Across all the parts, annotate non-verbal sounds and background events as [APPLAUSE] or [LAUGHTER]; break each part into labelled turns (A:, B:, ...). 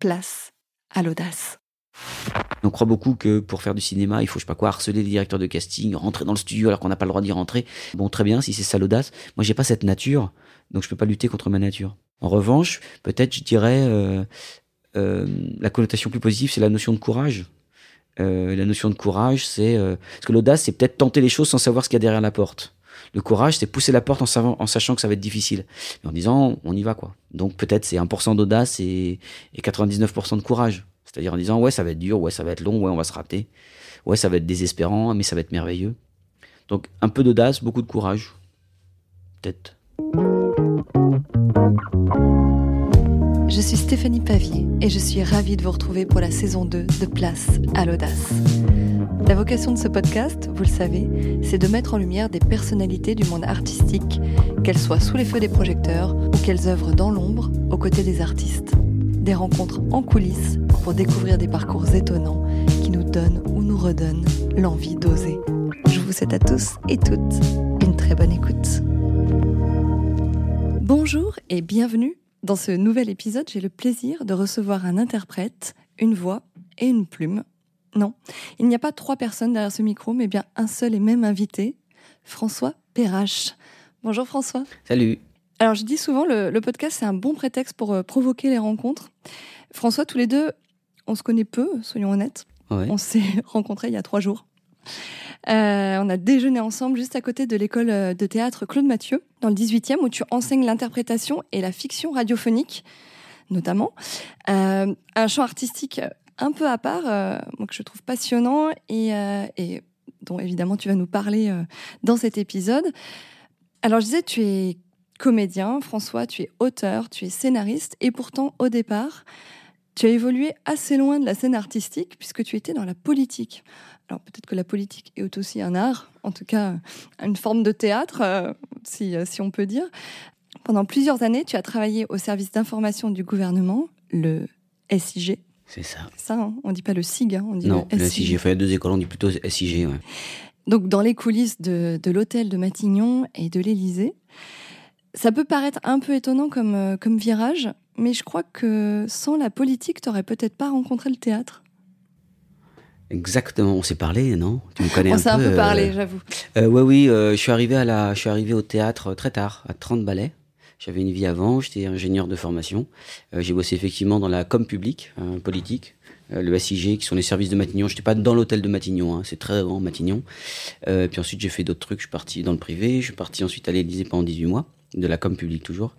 A: place à l'audace.
B: On croit beaucoup que pour faire du cinéma, il faut, je sais pas quoi, harceler les directeurs de casting, rentrer dans le studio alors qu'on n'a pas le droit d'y rentrer. Bon, très bien, si c'est ça l'audace. Moi, j'ai pas cette nature, donc je peux pas lutter contre ma nature. En revanche, peut-être, je dirais, euh, euh, la connotation plus positive, c'est la notion de courage. Euh, la notion de courage, c'est parce que l'audace, c'est peut-être tenter les choses sans savoir ce qu'il y a derrière la porte. Le courage, c'est pousser la porte en, sachant que ça va être difficile, mais en disant on y va quoi. Donc peut-être c'est 1% d'audace et, et 99% de courage. C'est-à-dire en disant ouais ça va être dur, ouais ça va être long, ouais on va se rater, ouais ça va être désespérant, mais ça va être merveilleux. Donc un peu d'audace, beaucoup de courage, peut-être.
A: Je suis Stéphanie Pavier et je suis ravie de vous retrouver pour la saison 2 de Place à l'audace. La vocation de ce podcast, vous le savez, c'est de mettre en lumière des personnalités du monde artistique, qu'elles soient sous les feux des projecteurs ou qu'elles œuvrent dans l'ombre aux côtés des artistes. Des rencontres en coulisses pour découvrir des parcours étonnants qui nous donnent ou nous redonnent l'envie d'oser. Je vous souhaite à tous et toutes une très bonne écoute. Bonjour et bienvenue dans ce nouvel épisode, j'ai le plaisir de recevoir un interprète, une voix et une plume. Non, il n'y a pas trois personnes derrière ce micro, mais bien un seul et même invité, François Perrache. Bonjour François.
B: Salut.
A: Alors je dis souvent, le, le podcast, c'est un bon prétexte pour euh, provoquer les rencontres. François, tous les deux, on se connaît peu, soyons honnêtes.
B: Ouais.
A: On s'est [LAUGHS] rencontrés il y a trois jours. Euh, on a déjeuné ensemble juste à côté de l'école euh, de théâtre Claude Mathieu, dans le 18e, où tu enseignes l'interprétation et la fiction radiophonique, notamment. Euh, un champ artistique un peu à part, euh, moi, que je trouve passionnant et, euh, et dont évidemment tu vas nous parler euh, dans cet épisode. Alors je disais, tu es comédien, François, tu es auteur, tu es scénariste, et pourtant au départ, tu as évolué assez loin de la scène artistique puisque tu étais dans la politique. Alors peut-être que la politique est aussi un art, en tout cas une forme de théâtre, si, si on peut dire. Pendant plusieurs années, tu as travaillé au service d'information du gouvernement, le SIG.
B: C'est ça.
A: Ça, hein on dit pas le SIG, hein, on dit
B: Non,
A: le
B: le
A: SIG.
B: Enfin, il y a deux écoles, on dit plutôt SIG. Ouais.
A: Donc dans les coulisses de, de l'hôtel de Matignon et de l'Élysée. Ça peut paraître un peu étonnant comme, euh, comme virage, mais je crois que sans la politique, tu n'aurais peut-être pas rencontré le théâtre.
B: Exactement. On s'est parlé, non? Tu me connais
A: On
B: un
A: s'est un peu
B: euh,
A: parlé, j'avoue.
B: Euh, ouais, oui, euh, je suis arrivé à la, je suis arrivé au théâtre très tard, à 30 ballets. J'avais une vie avant, j'étais ingénieur de formation. Euh, j'ai bossé effectivement dans la com publique, euh, politique, euh, le SIG, qui sont les services de Matignon. J'étais pas dans l'hôtel de Matignon, hein, c'est très grand Matignon. Euh, puis ensuite j'ai fait d'autres trucs. Je suis parti dans le privé, je suis parti ensuite à l'Élysée pendant 18 mois, de la com publique toujours.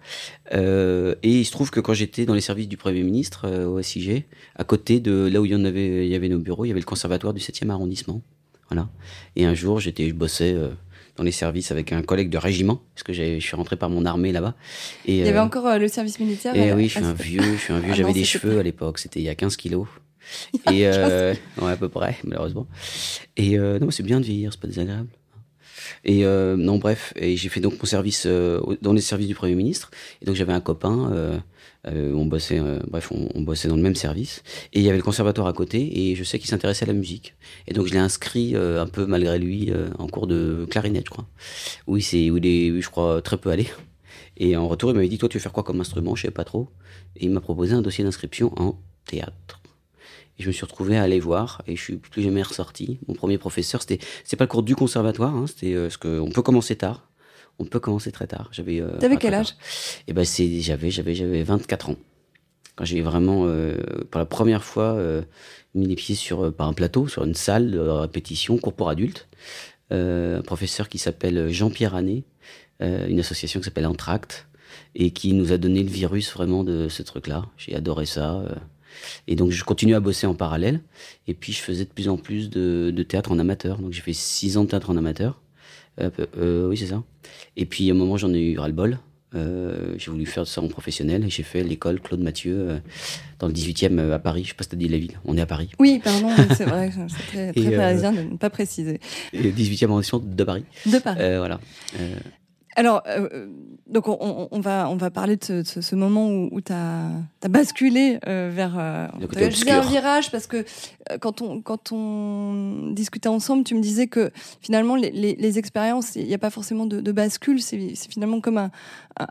B: Euh, et il se trouve que quand j'étais dans les services du Premier ministre euh, au SIG, à côté de là où il y en avait, il y avait nos bureaux, il y avait le conservatoire du 7e arrondissement. Voilà. Et un jour, j'étais, je bossais euh, dans les services avec un collègue de régiment, parce que je suis rentré par mon armée là-bas. Et,
A: Il y avait
B: euh,
A: encore euh, le service militaire.
B: et
A: euh,
B: oui, je suis un vieux, je suis un vieux. [LAUGHS]
A: Ah
B: J'avais des cheveux à l'époque, c'était il y a 15 kilos. [LAUGHS] Et euh, ouais, à peu près, malheureusement. Et non, c'est bien de vieillir, c'est pas désagréable. Et non, bref, et j'ai fait donc mon service dans les services du Premier ministre. Et donc j'avais un copain, euh, on bossait, euh, bref, on, on bossait dans le même service. Et il y avait le conservatoire à côté, et je sais qu'il s'intéressait à la musique. Et donc je l'ai inscrit euh, un peu malgré lui euh, en cours de clarinette, je crois. Oui, c'est où il est, je crois, très peu allé. Et en retour, il m'avait dit, toi, tu veux faire quoi comme instrument? Je sais pas trop. Et il m'a proposé un dossier d'inscription en théâtre. Et je me suis retrouvé à aller voir et je suis plus jamais ressorti. Mon premier professeur, c'était, c'est pas le cours du conservatoire, hein, c'était euh, ce que on peut commencer tard. On peut commencer très tard. J'avais. Euh,
A: T'avais quel âge?
B: Eh ben c'est, j'avais, j'avais, j'avais 24 ans quand j'ai vraiment, euh, pour la première fois, euh, mis les pieds sur par un plateau, sur une salle de répétition, cours pour adultes. Un professeur qui s'appelle Jean-Pierre Anné, euh, une association qui s'appelle Entracte, et qui nous a donné le virus vraiment de ce truc-là. J'ai adoré ça. Et donc je continue à bosser en parallèle. Et puis je faisais de plus en plus de, de théâtre en amateur. Donc j'ai fait six ans de théâtre en amateur. Euh, euh, oui, c'est ça. Et puis à un moment j'en ai eu ras-le-bol. Euh, j'ai voulu faire ça en professionnel j'ai fait l'école Claude Mathieu euh, dans le 18e euh, à Paris. Je sais pas si t'as dit la ville. On est à Paris.
A: Oui, pardon, c'est vrai, [LAUGHS] c'est très, très parisien de ne pas préciser.
B: Et le 18e arrondissement de Paris.
A: De Paris.
B: Voilà. Euh,
A: Alors, euh, donc on, on, va, on va parler de ce, moment où, où tu as, basculé euh, vers euh, un virage parce que euh, quand, on, quand on discutait ensemble, tu me disais que finalement les, les, les expériences, il n'y a pas forcément de, de bascule, c'est finalement comme un,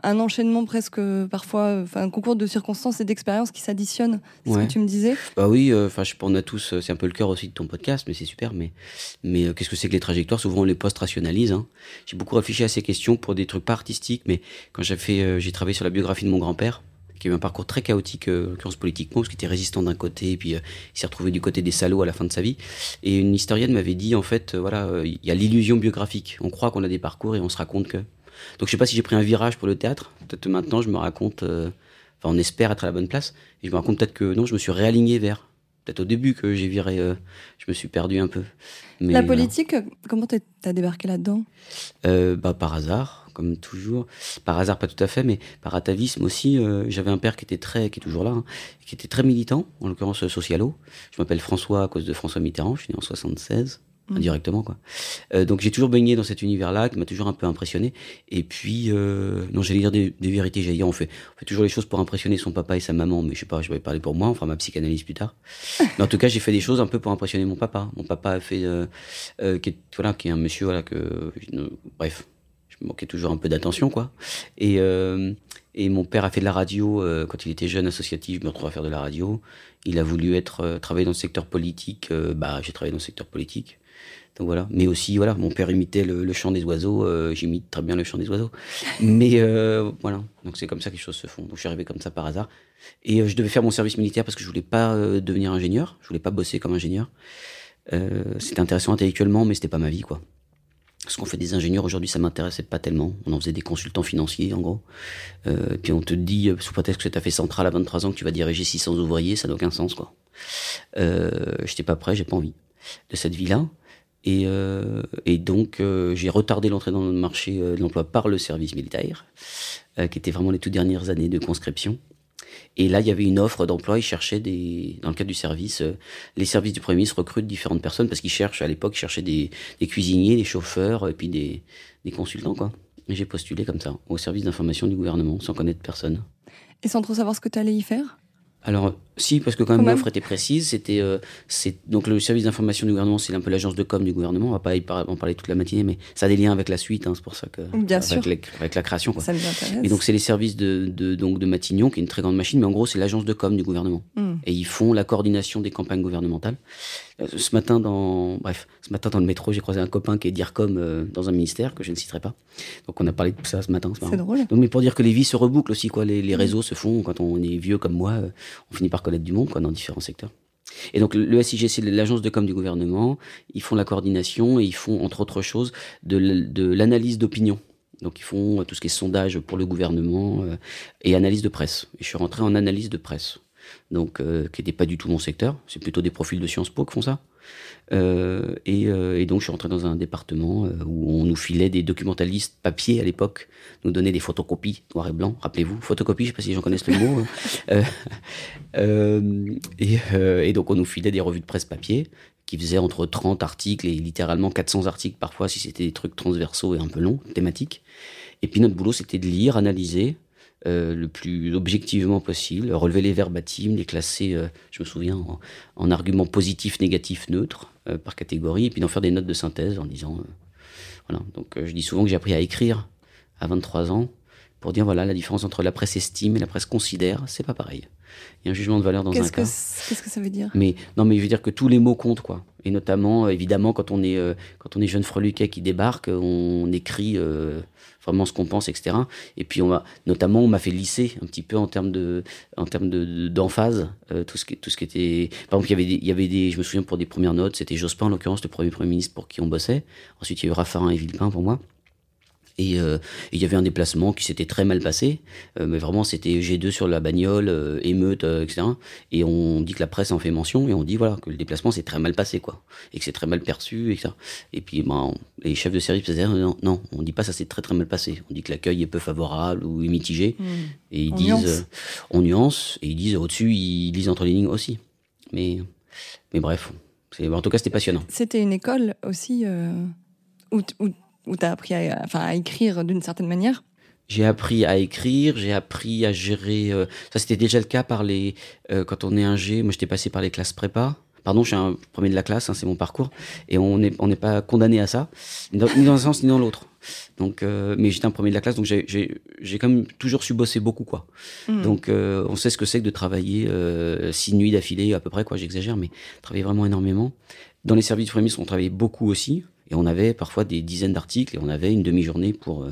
A: un, enchaînement presque parfois, enfin un concours de circonstances et d'expériences qui s'additionnent. C'est ce que tu me disais
B: Bah oui, enfin je on a tous, c'est un peu le cœur aussi de ton podcast, mais c'est super. Mais, mais qu'est-ce que c'est que les trajectoires? Souvent on les post-rationalise. Hein. J'ai beaucoup réfléchi à ces questions pour des trucs pas artistiques, mais quand j'ai fait, euh, j'ai travaillé sur la biographie de mon grand-père, qui a eu un parcours très chaotique, euh, politiquement, parce qu'il était résistant d'un côté, et puis euh, il s'est retrouvé du côté des salauds à la fin de sa vie. Et une historienne m'avait dit, en fait, euh, voilà, il y a l'illusion biographique. On croit qu'on a des parcours et on se raconte que. Donc je sais pas si j'ai pris un virage pour le théâtre. Peut-être maintenant je me raconte, enfin on espère être à la bonne place, et je me raconte peut-être que non, je me suis réaligné vers. Peut-être au début que j'ai viré, je me suis perdu un peu.
A: Mais, la politique, comment t'as débarqué là-dedans?
B: Bah, Par hasard comme toujours. Par hasard, pas tout à fait, mais par atavisme aussi. Euh, j'avais un père qui était très, qui est toujours là, hein, qui était très militant, en l'occurrence socialo. Je m'appelle François à cause de François Mitterrand. Je suis né en 76 mmh. indirectement quoi. Euh, donc j'ai toujours baigné dans cet univers-là qui m'a toujours un peu impressionné. Et puis euh, non, j'allais dire des, des vérités. J'allais dire on fait, on fait toujours les choses pour impressionner son papa et sa maman, mais je sais pas, je vais parler pour moi, on fera ma psychanalyse plus tard. [LAUGHS] mais en tout cas, j'ai fait des choses un peu pour impressionner mon papa. Mon papa a fait, euh, euh qui est, voilà, qui est un monsieur voilà que, bref, manquait toujours un peu d'attention, quoi. Et, euh, et mon père a fait de la radio euh, quand il était jeune associatif. Je me retrouve à faire de la radio. Il a voulu être euh, travailler dans le secteur politique. Euh, bah, j'ai travaillé dans le secteur politique. Donc voilà. Mais aussi, voilà, mon père imitait le, chant des oiseaux. J'imite très bien le chant des oiseaux. Mais voilà. Donc c'est comme ça que les choses se font. Donc je suis arrivé comme ça par hasard. Et je devais faire mon service militaire parce que je voulais pas devenir ingénieur. Je voulais pas bosser comme ingénieur. c'était intéressant intellectuellement, mais c'était pas ma vie, quoi. Ce qu'on fait des ingénieurs aujourd'hui, ça m'intéressait pas tellement. On en faisait des consultants financiers, en gros. Euh, puis on te dit, euh, sous prétexte que tu as fait central à 23 ans, que tu vas diriger 600 ouvriers, ça n'a aucun sens, quoi. Euh, J'étais pas prêt, j'ai pas envie de cette vie-là. Et, euh, et donc, euh, j'ai retardé l'entrée dans le marché de l'emploi par le service militaire, qui était vraiment les toutes dernières années de conscription. Et là, il y avait une offre d'emploi. Ils cherchaient des, dans le cadre du service, euh, les services du Premier ministre recrutent différentes personnes parce qu'ils cherchent, à l'époque, cherchaient des, cuisiniers, des chauffeurs, et puis des, des consultants, quoi. Et j'ai postulé comme ça, au service d'information du gouvernement, sans connaître personne.
A: Et sans trop savoir ce que tu allais y faire?
B: Alors, si, parce que quand même l'offre était précise, c'était euh, c'est donc le service d'information du gouvernement, c'est un peu l'agence de com du gouvernement. On va pas en parler toute la matinée, mais ça a des liens avec la suite, hein, c'est pour ça que
A: Bien
B: avec,
A: sûr.
B: avec la création. Quoi.
A: Ça m'intéresse.
B: Et donc c'est les services de, de, donc de Matignon, qui est une très grande machine, mais en gros c'est l'agence de com du gouvernement.
A: Mm.
B: Et ils font la coordination des campagnes gouvernementales. Euh, ce matin dans bref, ce matin dans le métro, j'ai croisé un copain qui est DIRCOM euh, dans un ministère que je ne citerai pas. Donc on a parlé de ça ce matin.
A: C'est drôle.
B: Donc mais pour dire que les vies se rebouclent aussi, quoi. Les, les réseaux se font quand on est vieux comme moi, euh, on finit par connaître du monde, quoi, dans différents secteurs. Et donc le SIG, c'est l'agence de com du gouvernement. Ils font la coordination et ils font, entre autres choses, de l'analyse d'opinion. Donc ils font tout ce qui est sondage pour le gouvernement et analyse de presse. Et je suis rentré en analyse de presse, donc euh, qui n'était pas du tout mon secteur. C'est plutôt des profils de Sciences Po qui font ça. Euh, et, euh, et, donc je suis rentré dans un département où on nous filait des documentalistes papier à l'époque, nous donnaient des photocopies noir et blanc. Rappelez-vous, photocopie, je sais pas si les gens connaissent le mot. Hein. [LAUGHS] et, et, donc on nous filait des revues de presse papier qui faisaient entre 30 articles et littéralement 400 articles parfois si c'était des trucs transversaux et un peu longs, thématiques. Et puis notre boulot c'était de lire, analyser, euh, le plus objectivement possible, relever les verbatims, les classer, euh, je me souviens, en, en arguments positifs, négatifs, neutres, euh, par catégorie, et puis d'en faire des notes de synthèse en disant... voilà, donc je dis souvent que j'ai appris à écrire à 23 ans, pour dire, voilà, la différence entre la presse estime et la presse considère, c'est pas pareil. Il y a un jugement de valeur dans un cas.
A: Qu'est-ce que ça veut dire?
B: Mais non, mais je veux dire que tous les mots comptent, quoi. Et notamment, évidemment, quand on est euh, quand on est jeune freluquet qui débarque, on écrit euh, vraiment ce qu'on pense, etc. Et puis on va, notamment, on m'a fait lisser un petit peu en termes de en termes de d'emphase euh, tout ce qui tout ce qui était. Par exemple, il y avait des, il y avait des, je me souviens pour des premières notes, c'était Jospin en l'occurrence, le premier premier ministre pour qui on bossait. Ensuite, il y a eu Raffarin et Villepin pour moi. Et euh, il y avait un déplacement qui s'était très mal passé, euh, mais vraiment c'était G2 sur la bagnole, euh, émeute, etc. Et on dit que la presse en fait mention et on dit voilà que le déplacement s'est très mal passé quoi, et que c'est très mal perçu, etc. Et puis ben, les chefs de service disaient non, non, on dit pas ça s'est très très mal passé. On dit que l'accueil est peu favorable ou est mitigé,
A: mmh.
B: et ils
A: On
B: disent
A: nuance.
B: on nuance et ils disent au-dessus ils lisent entre les lignes aussi. Mais mais bref, en tout cas c'était passionnant.
A: C'était une école aussi où où tu as appris à, enfin, à écrire d'une certaine manière.
B: J'ai appris à écrire, j'ai appris à gérer. Euh, ça, c'était déjà le cas par les. Euh, quand on est un G, moi, j'étais passé par les classes prépa. Pardon, je suis un premier de la classe, hein, c'est mon parcours. Et on n'est on n'est pas condamné à ça, ni dans, un sens ni dans l'autre. Donc, euh, mais j'étais un premier de la classe, donc j'ai quand même toujours su bosser beaucoup, quoi. Mmh. Donc, on sait ce que c'est que de travailler six nuits d'affilée, à peu près, quoi. J'exagère, mais travailler vraiment énormément. Dans les services de on travaillait beaucoup aussi. Et on avait parfois des dizaines d'articles et on avait une demi-journée pour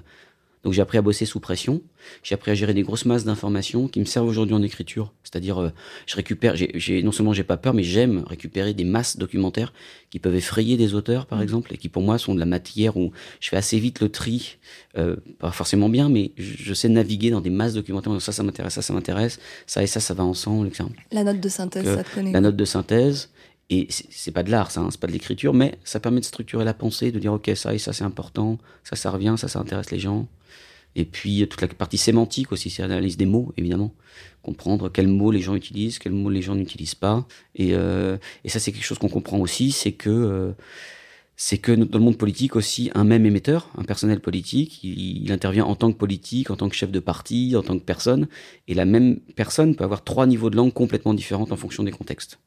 B: donc j'ai appris à bosser sous pression, j'ai appris à gérer des grosses masses d'informations qui me servent aujourd'hui en écriture. C'est-à-dire, euh, je récupère, non seulement j'ai pas peur, mais j'aime récupérer des masses documentaires qui peuvent effrayer des auteurs, par mmh. exemple, et qui pour moi sont de la matière où je fais assez vite le tri, euh, pas forcément bien, mais je, sais naviguer dans des masses documentaires. Ça, ça m'intéresse, ça, ça m'intéresse, ça et ça, ça va ensemble, etc.
A: La note de synthèse, ça te connaît.
B: La note de synthèse. Et c'est pas de l'art, ça, hein, c'est pas de l'écriture, mais ça permet de structurer la pensée, de dire ok ça et ça c'est important, ça ça revient, ça ça intéresse les gens. Et puis toute la partie sémantique aussi, c'est l'analyse des mots, évidemment. Comprendre quels mots les gens utilisent, quels mots les gens n'utilisent pas. Et, euh, ça, c'est quelque chose qu'on comprend aussi, c'est que, euh, que dans le monde politique aussi, un même émetteur, un personnel politique, il, intervient en tant que politique, en tant que chef de parti, en tant que personne. Et la même personne peut avoir trois niveaux de langue complètement différents en fonction des contextes.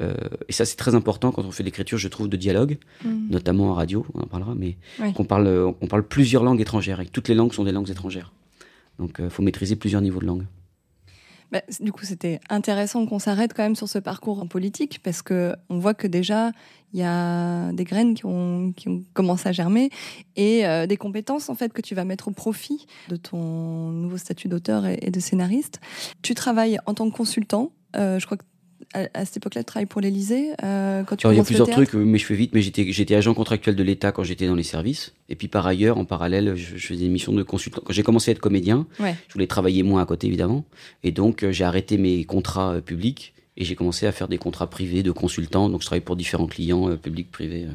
B: Euh, et ça, c'est très important quand on fait l'écriture, je trouve, de dialogue, mm. notamment en radio, on en parlera, mais qu'on parle, on parle plusieurs langues étrangères, et toutes les langues sont des langues étrangères. Donc, il euh, faut maîtriser plusieurs niveaux de langue.
A: Bah, du coup, c'était intéressant qu'on s'arrête quand même sur ce parcours en politique, parce que on voit que déjà, il y a des graines qui ont, qui ont commencé à germer et euh, des compétences en fait que tu vas mettre au profit de ton nouveau statut d'auteur et, et, de scénariste. Tu travailles en tant que consultant. je crois que à, cette époque-là, tu travailles pour l'Elysée euh, quand tu
B: Il y a plusieurs trucs, mais je fais vite. Mais j'étais, agent contractuel de l'État quand j'étais dans les services. Et puis par ailleurs, en parallèle, je, faisais des missions de consultant. Quand j'ai commencé à être comédien, je voulais travailler moins à côté, évidemment. Et donc, euh, j'ai arrêté mes contrats euh, publics et j'ai commencé à faire des contrats privés de consultant. Donc, je travaille pour différents clients, euh, publics, privés.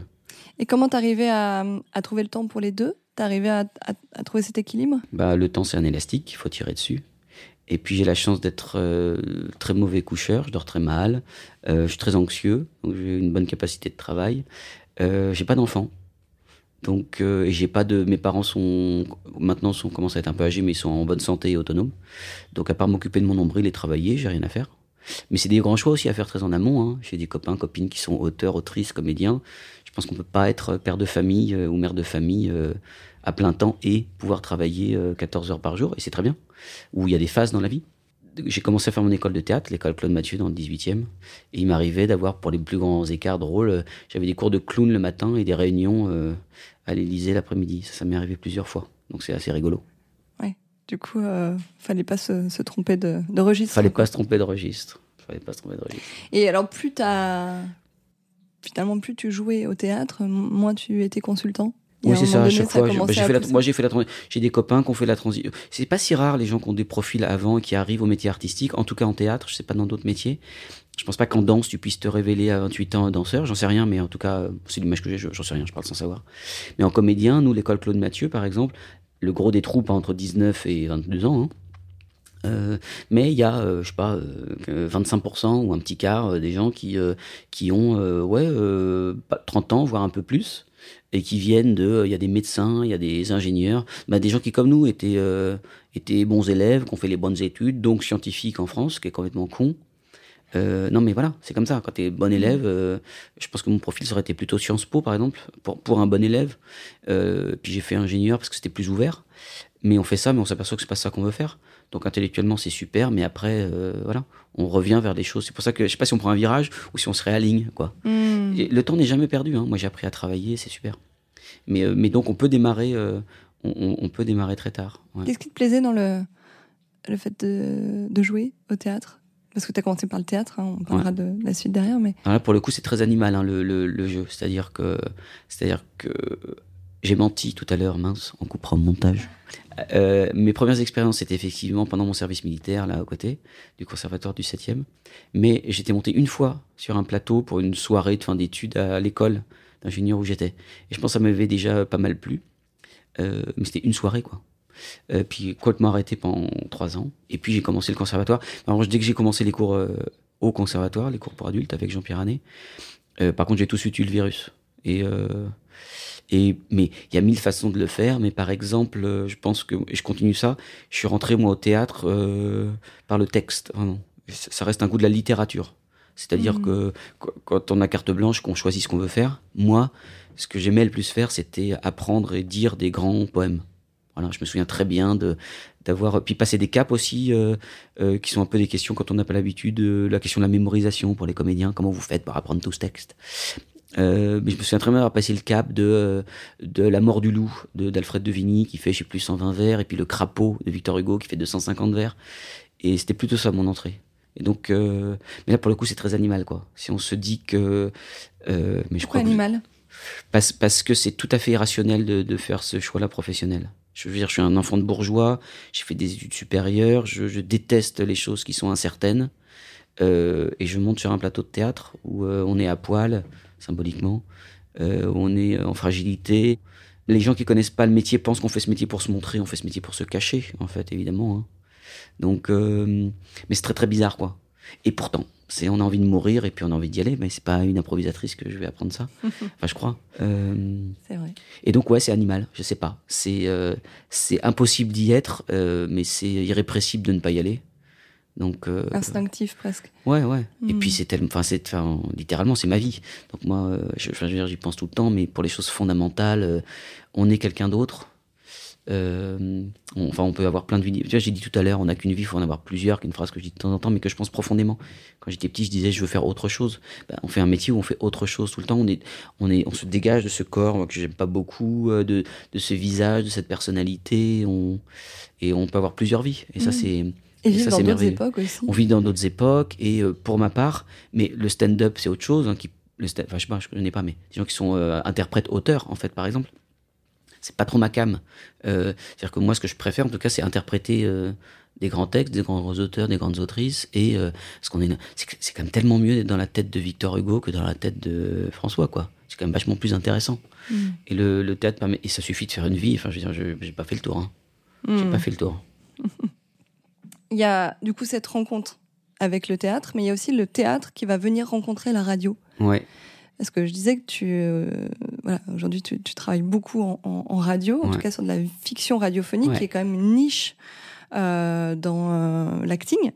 A: Et comment t'arrivais à, à trouver le temps pour les deux? T'arrivais à, à, à trouver cet équilibre?
B: Bah, Le temps, c'est un élastique, il faut tirer dessus. Et puis j'ai la chance d'être euh, très mauvais coucheur, je dors très mal, euh, je suis très anxieux, donc j'ai une bonne capacité de travail. Euh, j'ai pas d'enfants, donc euh, j'ai pas de. Mes parents sont maintenant sont commencent à être un peu âgés, mais ils sont en bonne santé et autonomes. Donc à part m'occuper de mon nombril et travailler, j'ai rien à faire. Mais c'est des grands choix aussi à faire très en amont. Hein. J'ai des copains, copines qui sont auteurs, autrices, comédiens. Je pense qu'on peut pas être père de famille ou mère de famille à plein temps et pouvoir travailler 14 heures par jour, et c'est très bien où il y a des phases dans la vie. J'ai commencé à faire mon école de théâtre, l'école Claude Mathieu dans le 18e, et il m'arrivait d'avoir pour les plus grands écarts drôles, euh, j'avais des cours de clown le matin et des réunions euh, à l'Élysée l'après-midi. Ça, ça m'est arrivé plusieurs fois, donc c'est assez rigolo.
A: Du coup, euh, fallait pas se, tromper de, de registre.
B: Fallait pas se tromper de registre. Fallait pas se tromper de registre.
A: Et alors, plus as finalement plus tu jouais au théâtre, moins tu étais consultant.
B: Oui, c'est ça, à chaque fois. Bah, moi, j'ai fait la J'ai des copains qui ont fait la transition. C'est pas si rare, les gens qui ont des profils avant et qui arrivent au métier artistique. En tout cas, en théâtre, je sais pas dans d'autres métiers. Je pense pas qu'en danse, tu puisses te révéler à 28 ans danseur. J'en sais rien, mais en tout cas, c'est l'image que j'ai. J'en sais rien, je parle sans savoir. Mais en comédien, nous, l'école Claude Mathieu, par exemple, le gros des troupes entre 19 et 22 ans, hein. Euh, mais il y a, euh, je sais pas, euh, 25% ou un petit quart euh, des gens qui, euh, qui ont ouais, 30 ans, voire un peu plus, et qui viennent de, il y a des médecins, il y a des ingénieurs, bah, des gens qui comme nous étaient, euh, étaient bons élèves, qui ont fait les bonnes études, donc scientifiques en France, ce qui est complètement con. Euh, non mais voilà, c'est comme ça. Quand tu es bon élève, euh, je pense que mon profil serait été plutôt Sciences Po par exemple, pour, pour un bon élève. Euh, puis j'ai fait ingénieur parce que c'était plus ouvert. Mais on fait ça, mais on s'aperçoit que c'est pas ça qu'on veut faire. Donc intellectuellement c'est super, mais après voilà, on revient vers des choses. C'est pour ça que je sais pas si on prend un virage ou si on se réaligne quoi. Hmm. Le temps n'est jamais perdu. Hein. Moi j'ai appris à travailler, c'est super. Mais mais donc on peut démarrer, on, on, peut démarrer très tard.
A: Ouais. Qu'est-ce qui te plaisait dans le le fait de, de jouer au théâtre? Parce que tu as commencé par le théâtre, hein, on parlera ouais. de la suite derrière. Mais...
B: Alors là, pour le coup, c'est très animal hein, le, le, le, jeu. C'est-à-dire que, c'est-à-dire que j'ai menti tout à l'heure, mince, on coupera au montage. Euh, mes premières expériences, c'était effectivement pendant mon service militaire, là, à côté, du conservatoire du 7e. Mais j'étais monté une fois sur un plateau pour une soirée de fin d'études à l'école d'ingénieur où j'étais. Et je pense que ça m'avait déjà pas mal plu. Euh, mais c'était une soirée, quoi. Euh, puis complètement arrêté pendant trois ans. Et puis j'ai commencé le conservatoire. Alors dès que j'ai commencé les cours euh, au conservatoire, les cours pour adultes avec Jean-Pierre Anet, euh, par contre j'ai tout de suite eu le virus. Et, Et, mais il y a mille façons de le faire. Mais par exemple, euh, je pense que, et je continue ça, je suis rentré moi au théâtre euh, par le texte, vraiment. Ça reste un goût de la littérature. C'est-à-dire que quand on a carte blanche, qu'on choisit ce qu'on veut faire, moi, ce que j'aimais le plus faire, c'était apprendre et dire des grands poèmes. Voilà, je me souviens très bien de d'avoir puis passer des caps aussi euh, euh, qui sont un peu des questions quand on n'a pas l'habitude euh, la question de la mémorisation pour les comédiens comment vous faites pour apprendre tout ce texte euh, mais je me souviens très bien d'avoir passé le cap de de la mort du loup d'Alfred de Vigny qui fait je sais plus 120 vers et puis le crapaud de Victor Hugo qui fait 250 vers. Et c'était plutôt ça mon entrée. Et donc mais là pour le coup c'est très animal quoi. Si on se dit que
A: mais je Pourquoi crois animal?
B: Parce, parce que c'est tout à fait irrationnel de, de faire ce choix-là professionnel. Je veux dire, je suis un enfant de bourgeois, j'ai fait des études supérieures, je, déteste les choses qui sont incertaines. Euh, et je monte sur un plateau de théâtre où euh, on est à poil, symboliquement, euh, où on est en fragilité. Les gens qui connaissent pas le métier pensent qu'on fait ce métier pour se montrer, on fait ce métier pour se cacher, en fait, évidemment. Hein. Donc, euh, mais c'est très très bizarre, quoi. Et pourtant, c'est on a envie de mourir et puis on a envie d'y aller, mais c'est pas une improvisatrice que je vais apprendre ça. [LAUGHS] enfin, je crois.
A: Euh, c'est vrai.
B: Et donc ouais, c'est animal. Je sais pas. C'est euh, c'est impossible d'y être, euh, mais c'est irrépressible de ne pas y aller. Donc euh,
A: instinctif presque.
B: Ouais, ouais. Et puis hmm. c'est tellement, enfin c'est, enfin, littéralement c'est ma vie. Donc moi, je, je veux dire, j'y pense tout le temps, mais pour les choses fondamentales, on est quelqu'un d'autre. Euh, enfin, on peut avoir plein de vies. Tu vois, j'ai dit tout à l'heure, on n'a qu'une vie, il faut en avoir plusieurs, qu'une phrase que je dis de temps en temps, mais que je pense profondément. Quand j'étais petit, je disais, je veux faire autre chose. Ben, on fait un métier où on fait autre chose tout le temps. On est, on est, on se dégage de ce corps que j'aime pas beaucoup, euh, de, de ce visage, de cette personnalité. On, et on peut avoir plusieurs vies. Et ça, mmh. c'est.
A: Et, vivre dans d'autres époques aussi.
B: On vit dans d'autres époques. Et euh, pour ma part, mais le stand-up, c'est autre chose. Hein, qui, le enfin, je je connais pas, mais des gens qui sont interprètes, auteurs, en fait, par exemple c'est pas trop ma cam. Euh, C'est-à-dire que moi, ce que je préfère, en tout cas, c'est interpréter euh, des grands textes, des grands auteurs, des grandes autrices. Et euh, ce qu'on est, c'est quand même tellement mieux d'être dans la tête de Victor Hugo que dans la tête de François, quoi. C'est quand même vachement plus intéressant. Mm. Et le, le, théâtre permet, et ça suffit de faire une vie. Enfin, je veux dire, j'ai pas fait le tour. Hein. J'ai mm. pas fait le tour. [LAUGHS]
A: il y a du coup cette rencontre avec le théâtre, mais il y a aussi le théâtre qui va venir rencontrer la radio.
B: Ouais.
A: Parce que je disais que tu, euh, voilà, aujourd'hui tu, tu, travailles beaucoup en, en, radio, en tout cas sur de la fiction radiophonique, qui est quand même une niche euh, dans euh, l'acting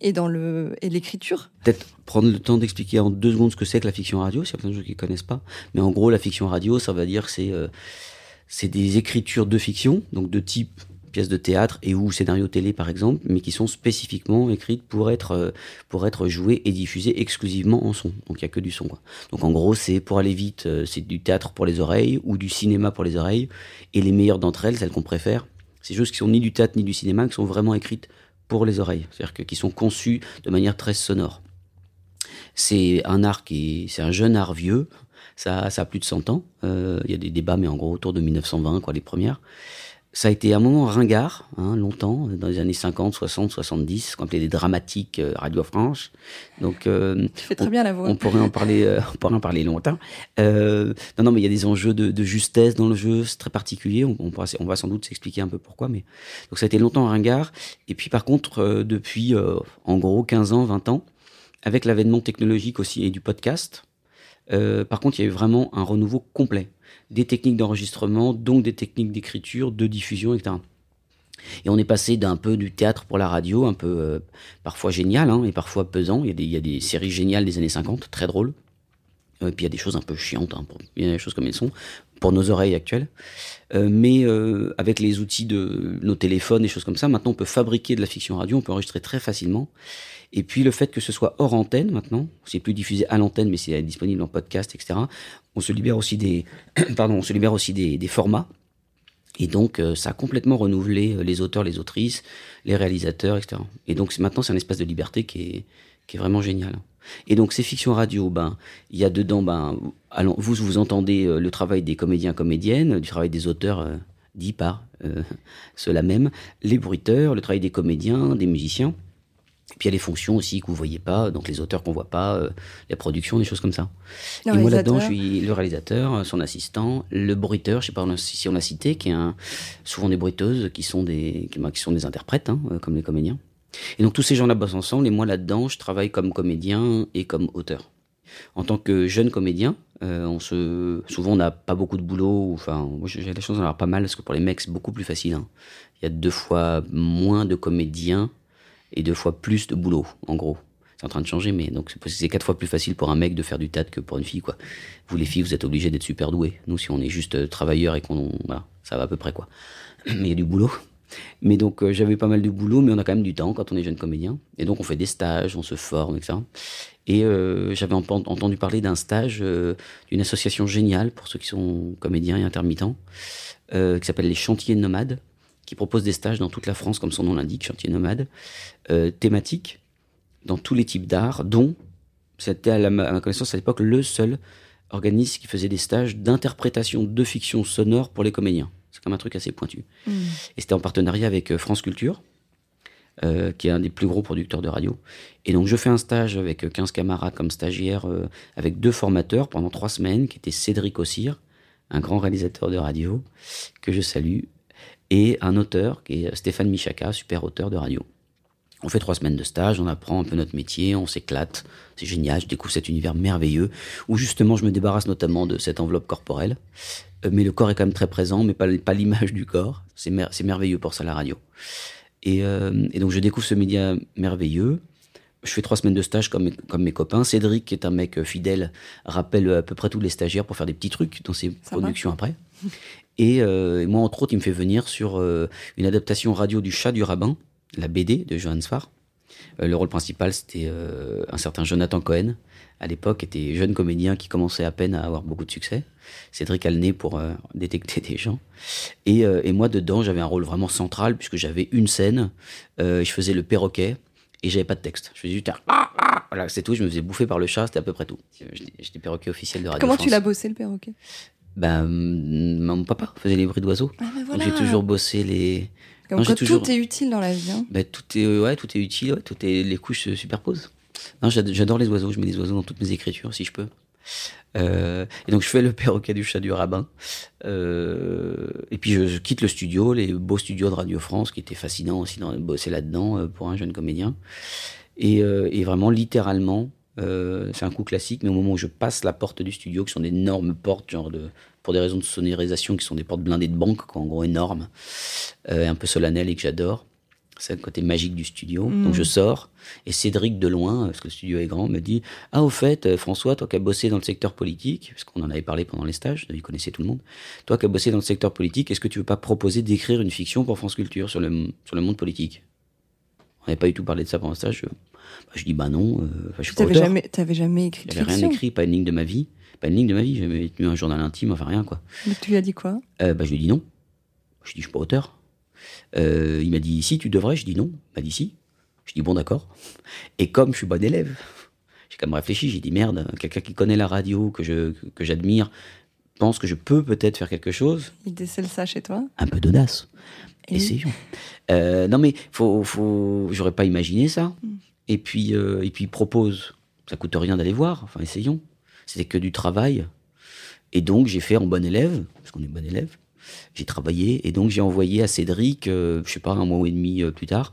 A: et dans le et l'écriture.
B: Peut-être prendre le temps d'expliquer en deux secondes ce que c'est que la fiction radio, s'il y a plein de gens qui connaissent pas. Mais en gros, la fiction radio, ça va dire que c'est c'est des écritures de fiction, donc de type de théâtre et ou scénario télé par exemple, mais qui sont spécifiquement écrites pour être euh, pour être jouées et diffusées exclusivement en son. Donc il y a que du son. Quoi. Donc en gros, c'est pour aller vite, euh, c'est du théâtre pour les oreilles ou du cinéma pour les oreilles. Et les meilleures d'entre elles, celles qu'on préfère, c'est choses qui sont ni du théâtre ni du cinéma, qui sont vraiment écrites pour les oreilles, c'est-à-dire que qui sont conçues de manière très sonore. C'est un art qui, c'est un jeune art vieux. Ça, ça a plus de 100 ans. Euh, il y a des débats, mais en gros autour de 1920, quoi, les premières ça a été un moment ringard, hein, longtemps, dans les années 50, 60, 70, ce qu'on appelait des dramatiques euh, Radio France. Donc,
A: euh, tu fais très
B: on,
A: bien la voix.
B: On pourrait en parler, euh, on pourrait en parler longtemps. Euh, non, non, mais il y a des enjeux de, de justesse dans le jeu, c'est très particulier. On, on, pourra, on, va sans doute s'expliquer un peu pourquoi, mais donc ça a été longtemps ringard. Et puis par contre, depuis en gros 15 ans, 20 ans, avec l'avènement technologique aussi et du podcast, par contre, il y a eu vraiment un renouveau complet des techniques d'enregistrement, donc des techniques d'écriture, de diffusion, etc. Et on est passé d'un peu du théâtre pour la radio, un peu euh, parfois génial hein, et parfois pesant. Il y, a des, il y, a des, séries géniales des années 50, très drôles. Euh, et puis il y a des choses un peu chiantes, hein, pour, il y a des choses comme elles sont, pour nos oreilles actuelles. Euh, mais euh, avec les outils de nos téléphones, et choses comme ça, maintenant on peut fabriquer de la fiction radio, on peut enregistrer très facilement. Et puis le fait que ce soit hors antenne maintenant, c'est plus diffusé à l'antenne, mais c'est disponible en podcast, etc. On se libère aussi des, [CLEARS THROAT] pardon, on se libère aussi des, formats. Et donc, euh, ça a complètement renouvelé euh, les auteurs, les autrices, les réalisateurs, etc. Et donc, maintenant, c'est un espace de liberté qui est, qui est vraiment génial. Et donc, ces fictions radio, ben, il y a dedans, ben, allons, vous, vous entendez euh, le travail des comédiens, comédiennes, du travail des auteurs euh, dit par euh, [LAUGHS] ceux-là même, les bruiteurs, le travail des comédiens, des musiciens. Puis il y a les fonctions aussi que vous voyez pas, donc les auteurs qu'on voit pas, euh, la production, des choses comme ça. Et moi là-dedans, je suis le réalisateur, son assistant, le bruiteur, je sais pas si on a cité, qui est un, souvent des bruiteuses qui sont des, qui, qui sont des interprètes, hein, comme les comédiens. Et donc tous ces gens-là bossent ensemble, et moi là-dedans, je travaille comme comédien et comme auteur. En tant que jeune comédien, euh, on se, souvent on n'a pas beaucoup de boulot. Enfin, j'ai la chance d'en avoir pas mal parce que pour les mecs c'est beaucoup plus facile. hein. Il y a deux fois moins de comédiens et deux fois plus de boulot, en gros. C'est en train de changer, mais donc c'est quatre fois plus facile pour un mec de faire du théâtre que pour une fille, quoi. Vous les filles, vous êtes obligés d'être super doués. Nous, si on est juste euh, travailleurs et qu'on, voilà, ça va à peu près, quoi. [CLEARS THROAT] Mais il y a du boulot. Mais donc euh, j'avais pas mal de boulot, mais on a quand même du temps quand on est jeune comédien. Et donc on fait des stages, on se forme, etc. Et euh, j'avais entendu parler d'un stage d'une association géniale pour ceux qui sont comédiens et intermittents, qui s'appelle les Chantiers Nomades, qui propose des stages dans toute la France, comme son nom l'indique, Chantiers Nomades, euh, thématiques, dans tous les types d'art, dont, c'était à, ma connaissance à l'époque le seul organisme qui faisait des stages d'interprétation de fiction sonore pour les comédiens. C'est comme un truc assez pointu. Et c'était en partenariat avec euh, France Culture, euh, qui est un des plus gros producteurs de radio. Et donc je fais un stage avec euh, 15 camarades comme stagiaires, euh, avec deux formateurs pendant trois semaines, qui étaient Cédric Ossir, un grand réalisateur de radio, que je salue, et un auteur, qui est Stéphane Michaka, super auteur de radio. On fait trois semaines de stage, on apprend un peu notre métier, on s'éclate, c'est génial, je découvre cet univers merveilleux, où justement je me débarrasse notamment de cette enveloppe corporelle, Euh, mais le corps est quand même très présent, mais pas, pas l'image du corps, c'est mer- c'est merveilleux pour ça la radio. Et, euh, et donc je découvre ce média merveilleux, je fais trois semaines de stage comme, mes- comme mes copains, Cédric qui est un mec fidèle, rappelle à peu près tous les stagiaires pour faire des petits trucs dans ses productions après. Et, euh, et moi, entre autres, il me fait venir sur euh, une adaptation radio du Chat du Rabbin, la BD de Johannes Farr. Euh, le rôle principal, c'était un certain Jonathan Cohen. À l'époque, était jeune comédien qui commençait à peine à avoir beaucoup de succès. Cédric a le nez pour euh, détecter des gens. Et, euh, et moi, dedans, j'avais un rôle vraiment central puisque j'avais une scène. Euh, je faisais le perroquet et j'avais pas de texte. Je faisais juste ah, [LAUGHS] ah voilà, c'est tout. Je me faisais bouffer par le chat, c'était à peu près tout. J'étais perroquet officiel de Radio
A: Comment tu l'as bossé le perroquet?
B: Ben, mon papa faisait les bruits d'oiseaux.
A: Ah ben
B: Donc
A: voilà.
B: j'ai toujours bossé les.
A: Comme
B: Non,
A: quoi,
B: toujours-
A: tout est utile dans la vie. hein.
B: Ben, tout est, ouais, tout est utile, ouais, tout est, les couches se superposent. Non, j'ad- j'adore les oiseaux, je mets des oiseaux dans toutes mes écritures, si je peux. Euh, et donc je fais le perroquet du chat du rabbin. Euh, et puis je, je quitte le studio, les beaux studios de Radio France, qui étaient fascinants aussi de bosser là-dedans euh, pour un jeune comédien. Et, euh, et vraiment, littéralement, euh, c'est un coup classique, mais au moment où je passe la porte du studio, qui sont d'énormes portes, genre de, pour des raisons de sonorisation, qui sont des portes blindées de banque, quoi, en gros énormes, euh, un peu solennelles et que j'adore. C'est le côté magique du studio.
A: Mm.
B: Donc je sors, et Cédric de loin, parce que le studio est grand, me dit Ah, au fait, euh, François, toi qui as bossé dans le secteur politique, parce qu'on en avait parlé pendant les stages, il connaissait tout le monde, toi qui as bossé dans le secteur politique, est-ce que tu veux pas proposer d'écrire une fiction pour France Culture sur le, sur le monde politique? On n'avait pas du tout parlé de ça pendant le stage. Je, bah, je dis Bah non, euh, je auteur.
A: jamais, t'avais jamais écrit de
B: J'avais rien
A: fiction.
B: écrit, pas une ligne de ma vie. Pas une ligne de ma vie, j'avais tenu un journal intime, enfin rien quoi.
A: Donc tu lui as dit quoi?
B: Euh, bah, je lui ai dit non. Je lui ai dit, je suis pas auteur. Euh, il m'a dit, si, tu devrais. Je dis non. Il m'a dit, si. Je dis, bon, d'accord. Et comme je suis bon élève, j'ai quand même réfléchi. J'ai dit, merde, quelqu'un qui connaît la radio, que je que j'admire, pense que je peux peut-être faire quelque chose.
A: Il décèle ça chez toi?
B: Un peu d'audace. Essayons. Euh, non, mais faut, faut, j'aurais pas imaginé ça.
A: Mm.
B: Et puis, euh, et puis, propose. Ça coûte rien d'aller voir. Enfin, essayons. C'était que du travail. Et donc, j'ai fait en bon élève, parce qu'on est bon élève. J'ai travaillé. Et donc, j'ai envoyé à Cédric, euh, je sais pas, un mois et demi euh, plus tard,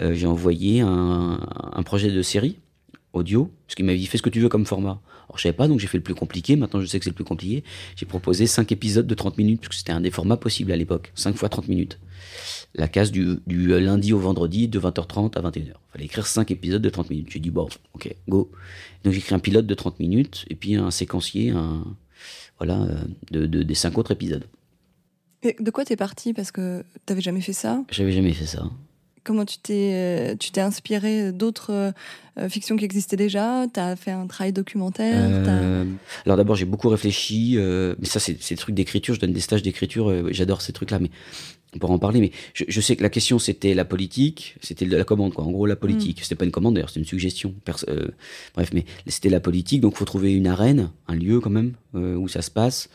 B: j'ai envoyé un, un projet de série audio, parce qu'il m'avait dit fais ce que tu veux comme format. Alors je savais pas, donc j'ai fait le plus compliqué. Maintenant je sais que c'est le plus compliqué. J'ai proposé 5 épisodes de 30 minutes, puisque c'était un des formats possibles à l'époque. 5 fois 30 minutes. La case du, du lundi au vendredi de 20h30 à 21h. Il fallait écrire 5 épisodes de 30 minutes. J'ai dit bon, ok, go. Donc j'ai écrit un pilote de 30 minutes, et puis un séquencier, un, voilà, euh, de, de- des 5 autres épisodes.
A: Et de quoi t'es parti? Parce que t'avais jamais fait ça?
B: J'avais jamais fait ça.
A: Comment tu t'es, euh, tu t'es inspiré d'autres euh, fictions qui existaient déjà? T'as fait un travail documentaire?
B: Euh, alors d'abord, j'ai beaucoup réfléchi, euh, mais ça, c'est des trucs d'écriture. Je donne des stages d'écriture, euh, j'adore ces trucs-là, mais on pourra en parler. Mais je, je sais que la question, c'était la politique, c'était de la commande, quoi. En gros, la politique. C'était pas une commande, d'ailleurs, c'était une suggestion. Perso- euh, bref, mais c'était la politique, donc faut trouver une arène, un lieu quand même, euh, où ça se passe.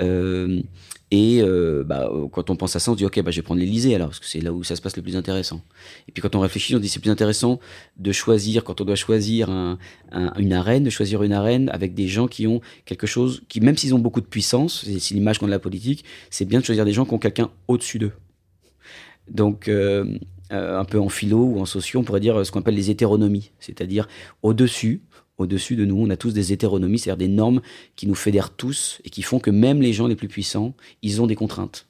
B: Euh, et euh, bah, quand on pense à ça, on se dit, ok, bah, je vais prendre l'Elysée alors, parce que c'est là où ça se passe le plus intéressant. Et puis quand on réfléchit, on dit, c'est plus intéressant de choisir, quand on doit choisir un, un- une arène, de choisir une arène avec des gens qui ont quelque chose, qui même s'ils ont beaucoup de puissance, c'est l'image qu'on a de la politique, c'est bien de choisir des gens qui ont quelqu'un au-dessus d'eux. Donc, euh, un peu en philo ou en socio, on pourrait dire ce qu'on appelle les hétéronomies, c'est-à-dire au-dessus, au-dessus de nous. On a tous des hétéronomies, c'est-à-dire des normes qui nous fédèrent tous et qui font que même les gens les plus puissants, ils ont des contraintes.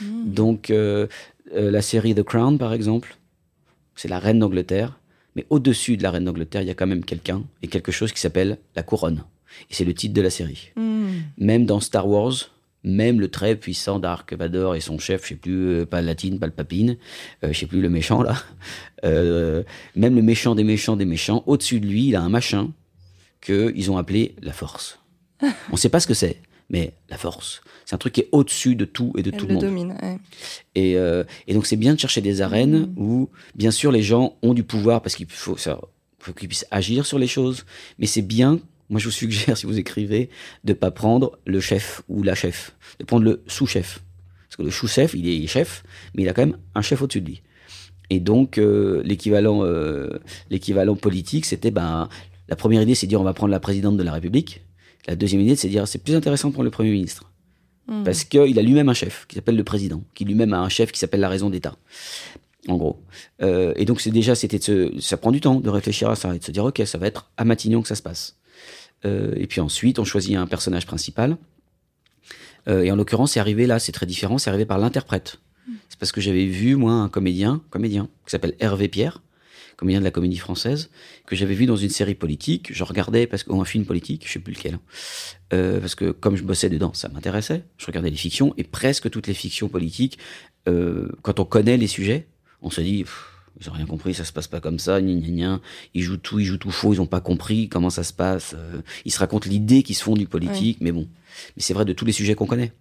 B: Hmm. Donc, euh, euh, la série The Crown, par exemple, c'est la reine d'Angleterre. Mais au-dessus de la reine d'Angleterre, il y a quand même quelqu'un et quelque chose qui s'appelle la couronne. Et c'est le titre de la série. Hmm. Même dans Star Wars, même le très puissant Dark Vador et son chef, je sais plus, euh, pas Latine, pas le Papine, je sais plus le méchant là, même le méchant des méchants des méchants, au-dessus de lui, il a un machin qu'ils ont appelé la force. On ne sait pas ce que c'est, mais la force. C'est un truc qui est au-dessus de tout et de tout le, monde.
A: Domine,
B: et, euh, et, donc c'est bien de chercher des arènes mm. où, bien sûr, les gens ont du pouvoir parce qu'il faut, faut qu'ils puissent agir sur les choses, mais c'est bien. Moi, je vous suggère, [LAUGHS] si vous écrivez, de pas prendre le chef ou la chef, de prendre le sous-chef. Parce que le sous-chef, il est chef, mais il a quand même un chef au-dessus de lui. Et donc, euh, l'équivalent, euh, l'équivalent politique, c'était ben, la première idée, c'est de dire on va prendre la présidente de la République. La deuxième idée, c'est de dire c'est plus intéressant pour le Premier ministre. Hmm. Parce qu'il a lui-même un chef qui s'appelle le président, qui lui-même a un chef qui s'appelle la raison d'État. En gros. Euh, et donc, c'est déjà, c'était de ça prend du temps de réfléchir à ça et de se dire, OK, ça va être à Matignon que ça se passe. Euh, et puis ensuite, on choisit un personnage principal. Euh, et en l'occurrence, c'est arrivé là, c'est très différent, c'est arrivé par l'interprète. Hmm. C'est parce que j'avais vu, moi, un comédien, comédien, qui s'appelle Hervé Pierre, comédien de la comédie française, que j'avais vu dans une série politique. Je regardais, parce un film politique, je sais plus lequel, euh, parce que comme je bossais dedans, ça m'intéressait. Je regardais les fictions, et presque toutes les fictions politiques, euh, quand on connaît les sujets, on se dit, ils ont rien compris, ça se passe pas comme ça, gna gna gna. Ils jouent tout, ils jouent tout faux, ils ont pas compris comment ça se passe. Euh, ils se racontent l'idée qu'ils se font du politique, mais bon. Mais c'est vrai de tous les sujets qu'on connaît.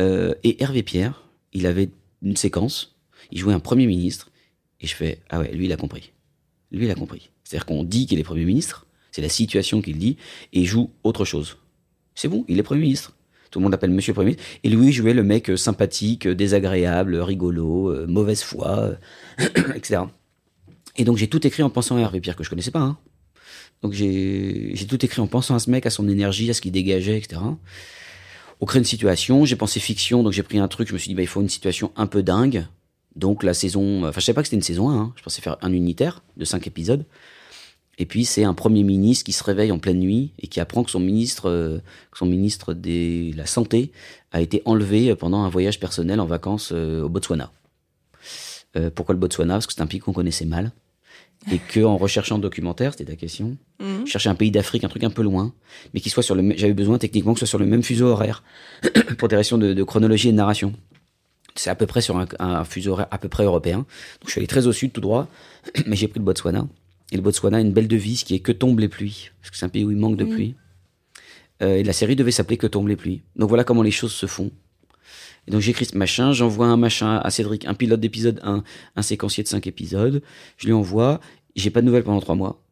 B: et Hervé Pierre, il avait une séquence, il jouait un premier ministre, et je fais, ah ouais, lui, il a compris. Lui, il a compris. C'est-à-dire qu'on dit qu'il est Premier ministre, c'est la situation qu'il dit, et il joue autre chose. C'est bon, il est Premier ministre. Tout le monde l'appelle Monsieur Premier ministre. Et lui, il jouait le mec euh, sympathique, euh, désagréable, rigolo, euh, mauvaise foi, [COUGHS] etc. Et donc, j'ai tout écrit en pensant à Hervé Pierre, que je connaissais pas. Hein. Donc, j'ai tout écrit en pensant à ce mec, à son énergie, à ce qu'il dégageait, etc. On crée une situation, j'ai pensé fiction, donc j'ai pris un truc, je me suis dit, bah, il faut une situation un peu dingue. Donc la saison, enfin je savais pas que c'était une saison 1, hein. je pensais faire un unitaire de 5 épisodes. Et puis c'est un premier ministre qui se réveille en pleine nuit et qui apprend que son ministre, euh, que son ministre de la santé a été enlevé pendant un voyage personnel en vacances euh, au Botswana. Euh, pourquoi le Botswana? Parce que c'est un pays qu'on connaissait mal et que en recherchant le documentaire, c'était ta question, mmh. chercher un pays d'Afrique, un truc un peu loin, mais qui soit sur le, j'avais besoin techniquement que ce soit sur le même fuseau horaire [COUGHS] pour des raisons de chronologie et de narration. C'est à peu près sur un, fuseau à peu près européen. Donc je suis allé très au sud, tout droit, [CLEARS THROAT] mais j'ai pris le Botswana. Et le Botswana a une belle devise qui est Que tombent les pluies, parce que c'est un pays où il manque de pluie. Euh, et la série devait s'appeler Que tombent les pluies. Donc voilà comment les choses se font. Et donc j'écris ce machin, j'envoie un machin à Cédric, un pilote d'épisode 1, un séquencier de 5 épisodes. Je lui envoie, j'ai pas de nouvelles pendant 3 mois.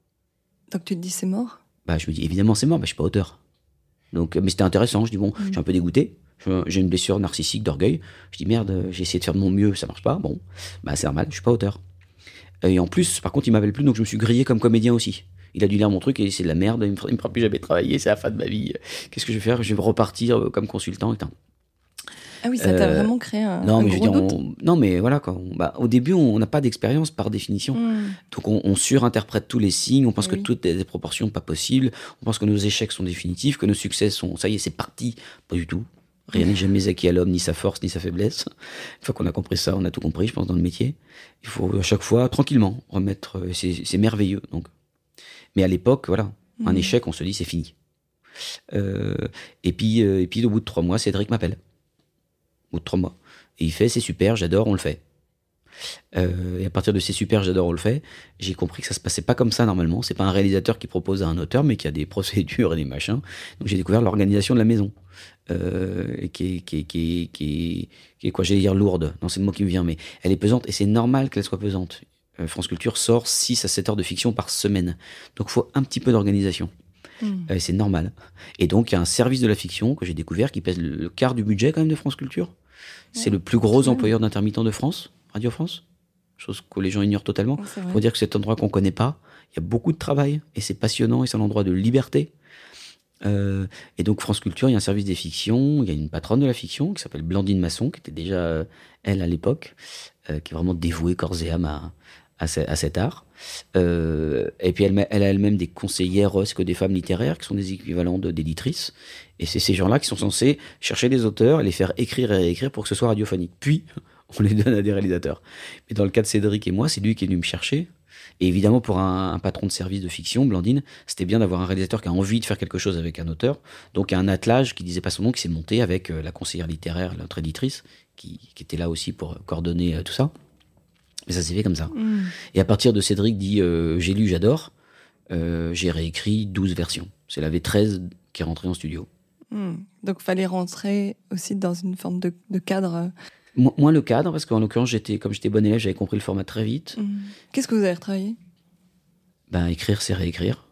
A: Donc tu te dis c'est mort?
B: Bah je me dis évidemment c'est mort, bah je suis pas auteur. Donc, mais c'était intéressant, je dis bon, je suis un peu dégoûté j'ai une blessure narcissique d'orgueil. Je dis merde, j'ai essayé de faire de mon mieux, ça marche pas. Bon, bah c'est normal, je suis pas auteur. Et en plus, par contre, il m'appelle plus, donc je me suis grillé comme comédien aussi. Il a dû lire mon truc et c'est de la merde, il me, me fera plus jamais travailler, c'est la fin de ma vie. Qu'est-ce que je vais faire? Je vais repartir euh, comme consultant. Et
A: ah oui, ça t'a euh, vraiment créé un,
B: non, mais
A: je
B: Non, mais voilà, quoi. Bah, au début, on n'a pas d'expérience par définition. Hmm. Donc, on, surinterprète tous les signes, on pense que toutes des proportions pas possibles, on pense que nos échecs sont définitifs, que nos succès sont, ça y est, c'est parti. Pas du tout. Rien n'est jamais acquis à l'homme, ni sa force, ni sa faiblesse. Une fois qu'on a compris ça, on a tout compris, je pense, dans le métier. Il faut à chaque fois, tranquillement, remettre. Euh, c'est merveilleux. Donc. Mais à l'époque, voilà, un mmh. échec, on se dit c'est fini. Euh, et puis, euh, et puis, au bout de trois mois, Cédric m'appelle. Au bout de trois mois. Et il fait c'est super, j'adore, on le fait. Euh, et à partir de ces super, j'adore, on le fait, j'ai compris que ça se passait pas comme ça normalement. C'est pas un réalisateur qui propose à un auteur, mais qui a des [LAUGHS] procédures et des machins. Donc j'ai découvert l'organisation de la maison, euh, qui, est, qui, qui, qui, qui quoi J'allais dire lourde. Non, c'est le mot qui me vient, mais elle est pesante et c'est normal qu'elle soit pesante. Euh, France Culture sort 6 à 7 heures de fiction par semaine. Donc il faut un petit peu d'organisation. Hmm. Euh, c'est normal. Et donc il y a un service de la fiction que j'ai découvert qui pèse le, quart du budget quand même de France Culture. C'est le plus gros employeur d'intermittents de France. Radio France, chose que les gens ignorent totalement. Il faut dire que c'est un endroit qu'on connaît pas. Il y a beaucoup de travail et c'est passionnant et c'est un endroit de liberté. Euh, et donc France Culture, il y a un service des fictions, il y a une patronne de la fiction qui s'appelle Blandine Masson, qui était déjà euh, elle à l'époque, euh, qui est vraiment dévouée corps et âme à, cet art. Et puis elle, a elle-même des conseillères que des femmes littéraires qui sont des équivalents d'éditrices. Et c'est ces gens-là qui sont censés chercher des auteurs les faire écrire et réécrire pour que ce soit radiophonique. Puis, [LAUGHS] on les donne à des réalisateurs. Mais dans le cas de Cédric et moi, c'est lui qui est venu me chercher. Et évidemment, pour un, patron de service de fiction, Blandine, c'était bien d'avoir un réalisateur qui a envie de faire quelque chose avec un auteur. Donc, un attelage qui disait pas son nom, qui s'est monté avec euh, la conseillère littéraire, notre éditrice, qui, était là aussi pour coordonner euh, tout ça. Mais ça s'est fait comme ça. Mm. Et à partir de Cédric dit euh, J'ai lu, j'adore, j'ai réécrit 12 versions. C'est la V13 qui est rentrée en studio.
A: Mm. Donc, fallait rentrer aussi dans une forme de, de cadre
B: moins le cadre, parce qu'en l'occurrence, j'étais, comme j'étais bon élève, j'avais compris le format très vite. Mmh.
A: Qu'est-ce que vous avez retravaillé
B: Ben, écrire, c'est réécrire.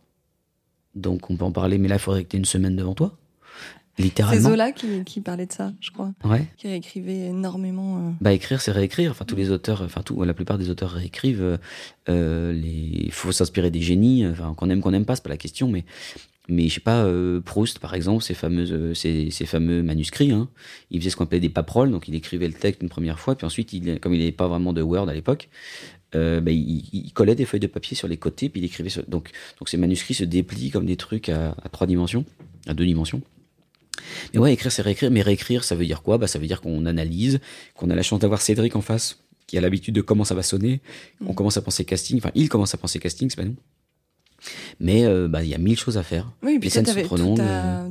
B: Donc, on peut en parler, mais là, il faudrait que tu aies une semaine devant toi. Littéralement.
A: C'est Zola qui, parlait de ça, je crois.
B: Ouais.
A: Qui réécrivait énormément. Euh.
B: Bah, écrire, c'est réécrire. Enfin, tous les auteurs, enfin, tout, la plupart des auteurs réécrivent. Euh, euh, il faut s'inspirer des génies. Enfin, qu'on aime, qu'on n'aime pas, c'est pas la question, mais mais je sais pas, euh, Proust, par exemple, ses, fameuses, euh, ses, fameux manuscrits, hein, il faisait ce qu'on appelait des paperoles, donc il écrivait le texte une première fois, puis ensuite, il, comme il n'avait pas vraiment de Word à l'époque, euh, bah, il, collait des feuilles de papier sur les côtés, puis il écrivait. Sur, donc, donc ces manuscrits se déplient comme des trucs à, trois dimensions, à deux dimensions. Mais ouais, écrire, c'est réécrire. Mais réécrire, ça veut dire quoi? Bah, Ça veut dire qu'on analyse, qu'on a la chance d'avoir Cédric en face, qui a l'habitude de comment ça va sonner. On mmh. commence à penser casting, enfin, il commence à penser casting, c'est pas nous. Mais euh, bah, il y a mille choses à faire.
A: Oui, puis les scènes sont trop longues.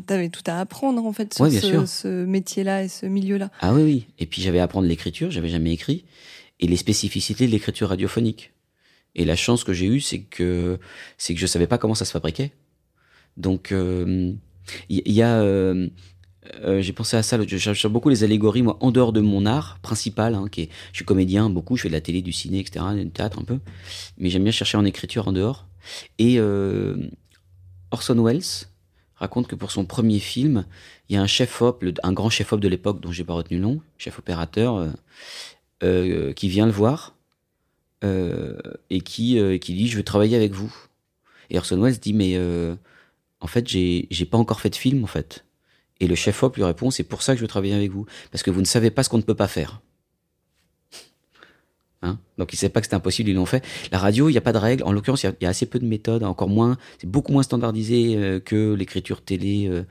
A: Tu avais tout à apprendre en fait sur ce, métier-là et ce milieu-là.
B: Ah oui, oui. Et puis j'avais à apprendre l'écriture, j'avais jamais écrit, et les spécificités de l'écriture radiophonique. Et la chance que j'ai eue, c'est que c'est que je savais pas comment ça se fabriquait. Donc il euh, y, a euh, j'ai pensé à ça, je cherche beaucoup les allégories, moi, en dehors de mon art principal, hein, qui est, je suis comédien beaucoup, je fais de la télé, du ciné, etc., du théâtre un peu, mais j'aime bien chercher en écriture en dehors. Et euh, Orson Welles raconte que pour son premier film, il y a un chef-op, un grand chef-op de l'époque dont j'ai pas retenu le nom, chef opérateur, euh, euh, qui vient le voir et qui, qui dit Je veux travailler avec vous. Et Orson Welles dit Mais en fait, j'ai pas encore fait de film, en fait. Et le chef-op lui répond C'est pour ça que je veux travailler avec vous, parce que vous ne savez pas ce qu'on ne peut pas faire. Hein Donc ils ne savaient pas que c'était impossible, ils l'ont fait. La radio, il n'y a pas de règles. En l'occurrence, il y, a assez peu de méthodes, encore moins. C'est beaucoup moins standardisé euh, que l'écriture télé, euh,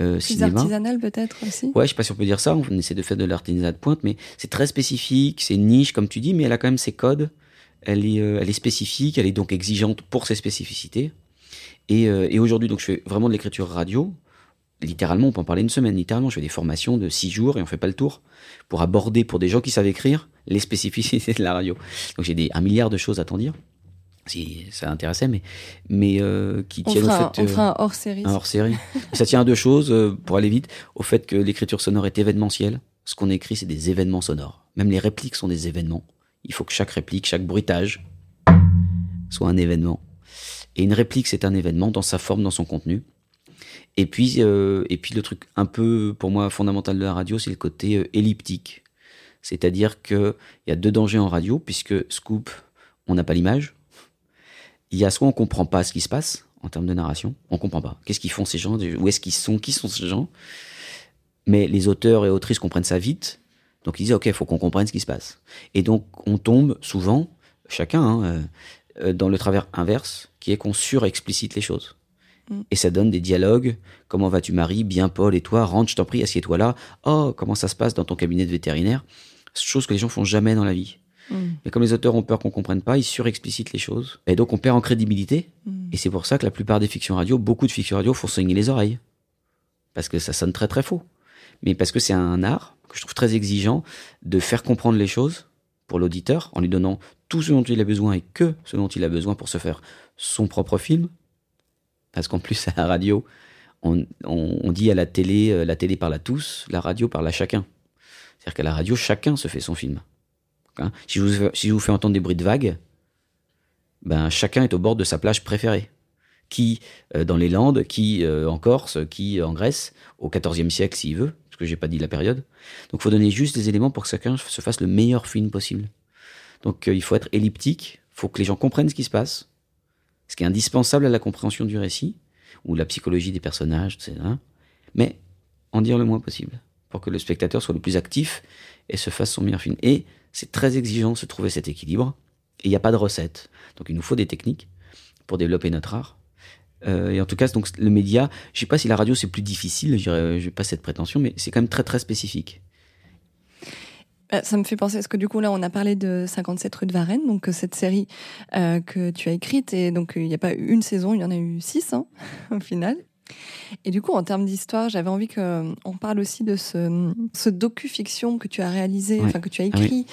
B: euh, cinéma.
A: artisanal peut-être aussi.
B: Ouais, je sais pas si on peut dire ça. On essaie de faire de l'artisanat de pointe, mais c'est très spécifique, c'est niche comme tu dis, mais elle a quand même ses codes. Elle est, euh, elle est spécifique, elle est donc exigeante pour ses spécificités. Et, et aujourd'hui, donc je fais vraiment de l'écriture radio littéralement, on peut en parler une semaine. Littéralement, je fais des formations de six jours et on fait pas le tour pour aborder pour des gens qui savent écrire les spécificités de la radio. Donc j'ai des, un milliard de choses à t'en dire si ça intéressait, mais, mais euh, qui
A: tiennent au fait. On fera un hors série.
B: Un hors série. ça tient à deux choses, euh, pour aller vite, au fait que l'écriture sonore est événementielle. Ce qu'on écrit, c'est des événements sonores. Même les répliques sont des événements. Il faut que chaque réplique, chaque bruitage soit un événement. Et une réplique, c'est un événement dans sa forme, dans son contenu. Et puis, euh, et puis le truc un peu, pour moi, fondamental de la radio, c'est le côté euh, elliptique. C'est-à-dire qu'il y a deux dangers en radio, puisque scoop, on n'a pas l'image. Il y a soit on comprend pas ce qui se passe en termes de narration, on comprend pas. Qu'est-ce qu'ils font ces gens? Où est-ce qu'ils sont? Qui sont ces gens? Mais les auteurs et autrices comprennent ça vite. Donc ils disent, OK, il faut qu'on comprenne ce qui se passe. Et donc on tombe souvent, chacun, hein, euh, dans le travers inverse, qui est qu'on surexplicite les choses. Mm. Et ça donne des dialogues. Comment vas-tu, Marie? Bien, Paul, et toi? Rentre, je t'en prie, assieds-toi là. Oh, comment ça se passe dans ton cabinet de vétérinaire? Chose que les gens font jamais dans la vie. Mm. Mais comme les auteurs ont peur qu'on comprenne pas, ils surexplicitent les choses. Et donc on perd en crédibilité. Mm. Et c'est pour ça que la plupart des fictions radio, beaucoup de fictions radio font saigner les oreilles. Parce que ça sonne très très faux. Mais parce que c'est un art que je trouve très exigeant de faire comprendre les choses pour l'auditeur en lui donnant tout ce dont il a besoin et que ce dont il a besoin pour se faire son propre film parce qu'en plus, à la radio, on, dit à la télé, euh, la télé parle à tous, la radio parle à chacun. C'est-à-dire qu'à la radio, chacun se fait son film. Hein si, je vous, fais entendre des bruits de vagues, ben, chacun est au bord de sa plage préférée. Qui euh, dans les Landes, qui euh, en Corse, qui en Grèce, au XIVe siècle s'il veut, parce que j'ai pas dit la période. Donc il faut donner juste des éléments pour que chacun se fasse le meilleur film possible. Donc il faut être elliptique, il faut que les gens comprennent ce qui se passe, ce qui est indispensable à la compréhension du récit, ou la psychologie des personnages, etc. Mais en dire le moins possible, pour que le spectateur soit le plus actif et se fasse son meilleur film. Et c'est très exigeant de se trouver cet équilibre. Et il n'y a pas de recette. Donc il nous faut des techniques pour développer notre art. Euh, et en tout cas, donc, le média, je sais pas si la radio c'est plus difficile, je n'ai pas cette prétention, mais c'est quand même très très spécifique.
A: Euh, ça me fait penser, parce que du coup là on a parlé de 57 rue de Varennes, donc cette série euh, que tu as écrite, et donc il n'y a pas une saison, il y en a eu six hein, [LAUGHS] au final. Et du coup, en termes d'histoire, j'avais envie qu'on parle aussi de ce, ce docu-fiction que tu as réalisé, enfin que tu as ah écrit,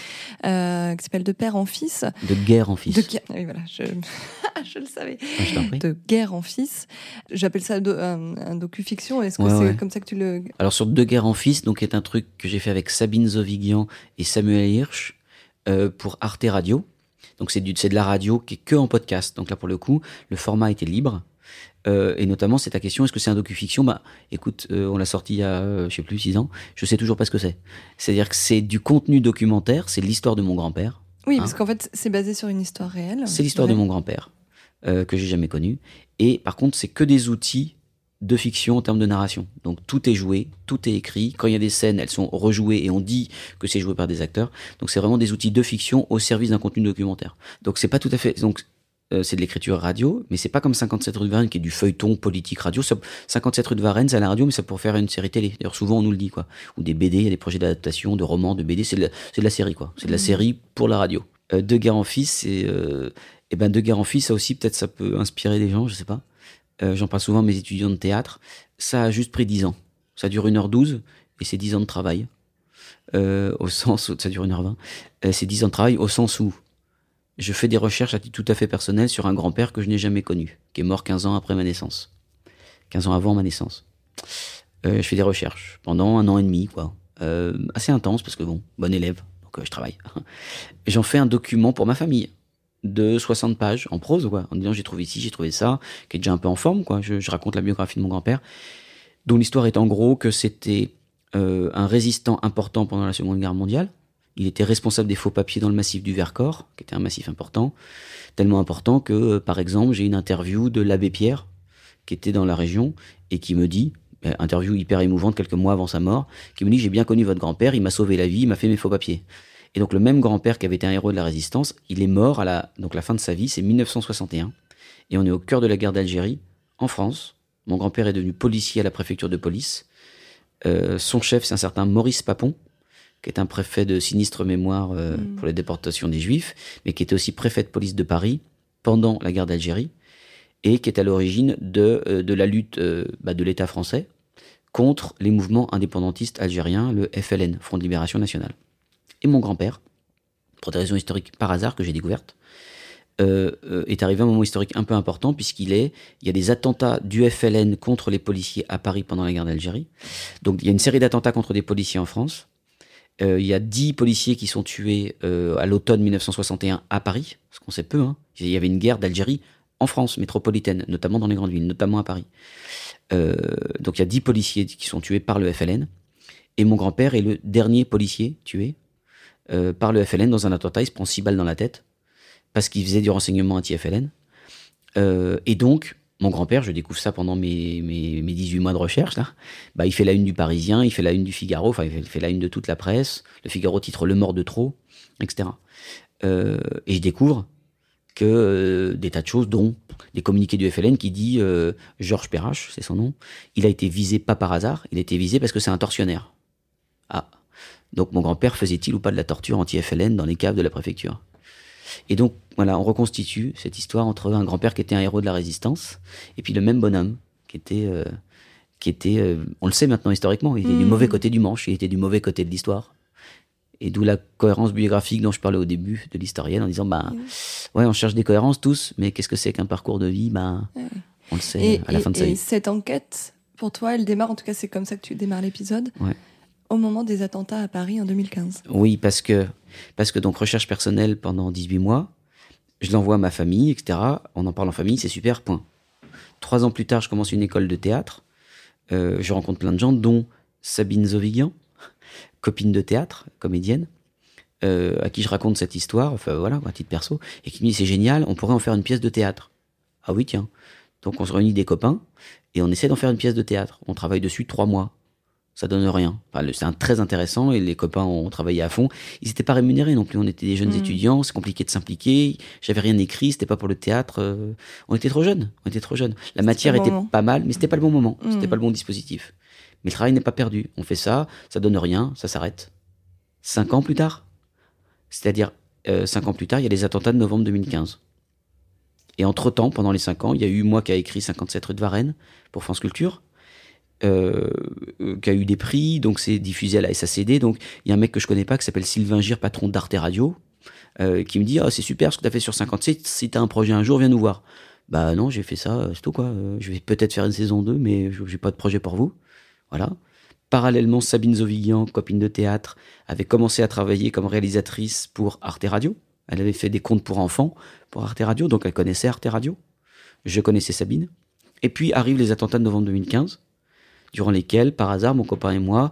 A: euh, qui s'appelle De père en fils.
B: De guerre en fils.
A: De Oui, voilà, je, [LAUGHS] je le savais. Ah, de guerre en fils. J'appelle ça un, docu-fiction. Est-ce que c'est comme ça que tu le.
B: Alors, sur De guerre en fils, donc, est un truc que j'ai fait avec Sabine Zovigian et Samuel Hirsch euh, pour Arte Radio. Donc, c'est de la radio qui est que en podcast. Donc, là, pour le coup, le format était libre. Euh, et notamment, c'est ta question, est-ce que c'est un docu-fiction? Bah, écoute, euh, on l'a sorti il y a, euh, je sais plus, six ans. Je sais toujours pas ce que c'est. C'est-à-dire que c'est du contenu documentaire, c'est l'histoire de mon grand-père.
A: Oui, parce hein. qu'en fait, c'est basé sur une histoire réelle.
B: C'est l'histoire de mon grand-père, que j'ai jamais connu. Et par contre, c'est que des outils de fiction en termes de narration. Donc tout est joué, tout est écrit. Quand il y a des scènes, elles sont rejouées et on dit que c'est joué par des acteurs. Donc c'est vraiment des outils de fiction au service d'un contenu documentaire. Donc c'est pas tout à fait. Donc euh, c'est de l'écriture radio, mais c'est pas comme 57 rue de Varennes qui est du feuilleton politique radio. 57 rue de Varennes, c'est à la radio, mais ça pour faire une série télé. D'ailleurs, souvent on nous le dit, quoi. Ou des BD, il y a des projets d'adaptation, de romans, de BD, c'est de, la série, quoi. C'est de la mmh. série pour la radio. Euh, de guerre en fils, c'est, euh, eh ben, de guerre en fils, ça aussi, peut-être, ça peut inspirer des gens, je sais pas. Euh, j'en parle souvent à mes étudiants de théâtre. Ça a juste pris 10 ans. Ça dure 1h12 et c'est 10 ans de travail. au sens où ça dure 1h20. c'est 10 ans de travail au sens où je fais des recherches à titre tout à fait personnel sur un grand-père que je n'ai jamais connu, qui est mort 15 ans après ma naissance. 15 ans avant ma naissance. Euh, je fais des recherches pendant un an et demi, quoi. Euh, assez intense parce que bon, bon élève, donc euh, je travaille. [LAUGHS] J'en fais un document pour ma famille de 60 pages en prose, quoi, en disant j'ai trouvé ici, j'ai trouvé ça, qui est déjà un peu en forme, quoi. Je, je raconte la biographie de mon grand-père, dont l'histoire est en gros que c'était un résistant important pendant la Seconde Guerre mondiale, il était responsable des faux papiers dans le massif du Vercors, qui était un massif important, tellement important que, euh, par exemple, j'ai une interview de l'abbé Pierre, qui était dans la région, et qui me dit, euh, interview hyper émouvante quelques mois avant sa mort, qui me dit, j'ai bien connu votre grand-père, il m'a sauvé la vie, il m'a fait mes faux papiers. Et donc le même grand-père qui avait été un héros de la résistance, il est mort à la, donc la fin de sa vie, c'est 1961, et on est au cœur de la guerre d'Algérie, en France. Mon grand-père est devenu policier à la préfecture de police. Euh, son chef, c'est un certain Maurice Papon, qui est un préfet de sinistre mémoire euh, mm. pour les déportations des Juifs, mais qui était aussi préfet de police de Paris pendant la guerre d'Algérie, et qui est à l'origine de, euh, de la lutte euh, bah, de l'État français contre les mouvements indépendantistes algériens, le FLN, Front de Libération Nationale. Et mon grand-père, pour des raisons historiques par hasard que j'ai découvertes, est arrivé à un moment historique un peu important puisqu'il est, il y a des attentats du FLN contre les policiers à Paris pendant la guerre d'Algérie. Donc il y a une série d'attentats contre des policiers en France. Euh, il y a 10 policiers qui sont tués euh, à l'automne 1961 à Paris, parce qu'on sait peu. Hein. Il y avait une guerre d'Algérie en France métropolitaine, notamment dans les grandes villes, notamment à Paris. Euh, donc il y a 10 policiers qui sont tués par le FLN. Et mon grand-père est le dernier policier tué par le FLN dans un attentat. Il se prend 6 balles dans la tête parce qu'il faisait du renseignement anti-FLN. et donc, mon grand-père, je découvre ça pendant mes, mes, 18 mois de recherche. Bah, il fait la une du Parisien, il fait la une du Figaro, enfin, il fait la une de toute la presse. Le Figaro titre Le mort de trop, etc. Euh, et je découvre que euh, des tas de choses, dont des communiqués du FLN qui dit euh, Georges Perrache, c'est son nom, il a été visé pas par hasard, il a été visé parce que c'est un tortionnaire. Ah. Donc mon grand-père faisait-il ou pas de la torture anti-FLN dans les caves de la préfecture? Et donc, voilà, on reconstitue cette histoire entre un grand-père qui était un héros de la résistance et puis le même bonhomme qui était, euh, qui était euh, on le sait maintenant historiquement, il était du hmm. mauvais côté du manche, il était du mauvais côté de l'histoire. Et d'où la cohérence biographique dont je parlais au début de l'historienne en disant, bah, ouais, on cherche des cohérences tous, mais qu'est-ce que c'est qu'un parcours de vie? Ben, on le sait à la fin de sa vie. Et
A: cette enquête, pour toi, elle démarre, en tout cas, c'est comme ça que tu démarres l'épisode. Au moment des attentats à Paris en 2015.
B: Oui, parce que parce que donc recherche personnelle pendant 18 mois, je l'envoie à ma famille, etc. On en parle en famille, c'est super, point. Trois ans plus tard, je commence une école de théâtre. Euh, je rencontre plein de gens, dont Sabine Zovigian, [LAUGHS] copine de théâtre, comédienne, euh, à qui je raconte cette histoire, enfin voilà, à titre perso, et qui me dit c'est génial, on pourrait en faire une pièce de théâtre. Ah oui, tiens. Donc on se réunit des copains et on essaie d'en faire une pièce de théâtre. On travaille dessus trois mois. Ça donne rien. Enfin, c'est très intéressant et les copains ont travaillé à fond. Ils n'étaient pas rémunérés non plus. On était des jeunes mm. étudiants, c'est compliqué de s'impliquer. J'avais rien écrit, c'était pas pour le théâtre. Euh, on était trop jeunes. On était trop jeunes. La matière était pas mal, mais c'était pas le bon moment. Mm. C'était pas le bon dispositif. Mais le travail n'est pas perdu. On fait ça, ça donne rien, ça s'arrête. Cinq ans plus tard, c'est-à-dire euh, cinq ans plus tard, il y a les attentats de novembre 2015. Et entre-temps, pendant les cinq ans, il y a eu moi qui a écrit 57 rue de Varennes pour France Culture. Euh, qui a eu des prix, donc c'est diffusé à la SACD. Donc il y a un mec que je connais pas qui s'appelle Sylvain Gir, patron d'Arte Radio, euh, qui me dit ah c'est super ce que tu as fait sur 57. Si tu as un projet un jour, viens nous voir. Bah non, j'ai fait ça, c'est tout quoi. Euh, je vais peut-être faire une saison 2, mais j'ai pas de projet pour vous. Voilà. Parallèlement, Sabine Zovigian, copine de théâtre, avait commencé à travailler comme réalisatrice pour Arte Radio. Elle avait fait des contes pour enfants pour Arte Radio, donc elle connaissait Arte Radio. Je connaissais Sabine. Et puis arrivent les attentats de novembre 2015 durant lesquels, par hasard, mon copain et moi,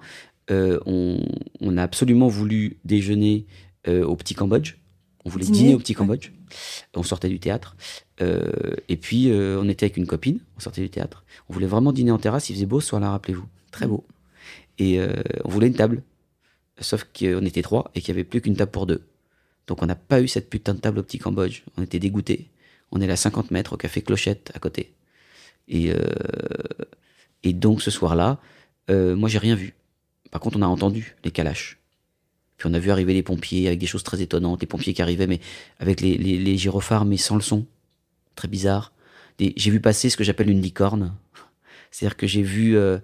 B: euh, on, a absolument voulu déjeuner euh, au Petit Cambodge. On voulait dîner, au Petit Cambodge. On sortait du théâtre. Euh, et puis, on était avec une copine, on sortait du théâtre. On voulait vraiment dîner en terrasse, il faisait beau ce soir-là, rappelez-vous. Très beau. Et on voulait une table. Sauf qu'on était trois et qu'il n'y avait plus qu'une table pour deux. Donc on n'a pas eu cette putain de table au Petit Cambodge. On était dégoûtés. On est là à 50 mètres au café Clochette à côté. Et, et donc ce soir-là, euh, moi j'ai rien vu. Par contre, on a entendu les calaches. Puis on a vu arriver les pompiers avec des choses très étonnantes, les pompiers qui arrivaient mais avec les, les, gyrophares mais sans le son, très bizarre. J'ai vu passer ce que j'appelle une licorne, c'est-à-dire que j'ai vu euh,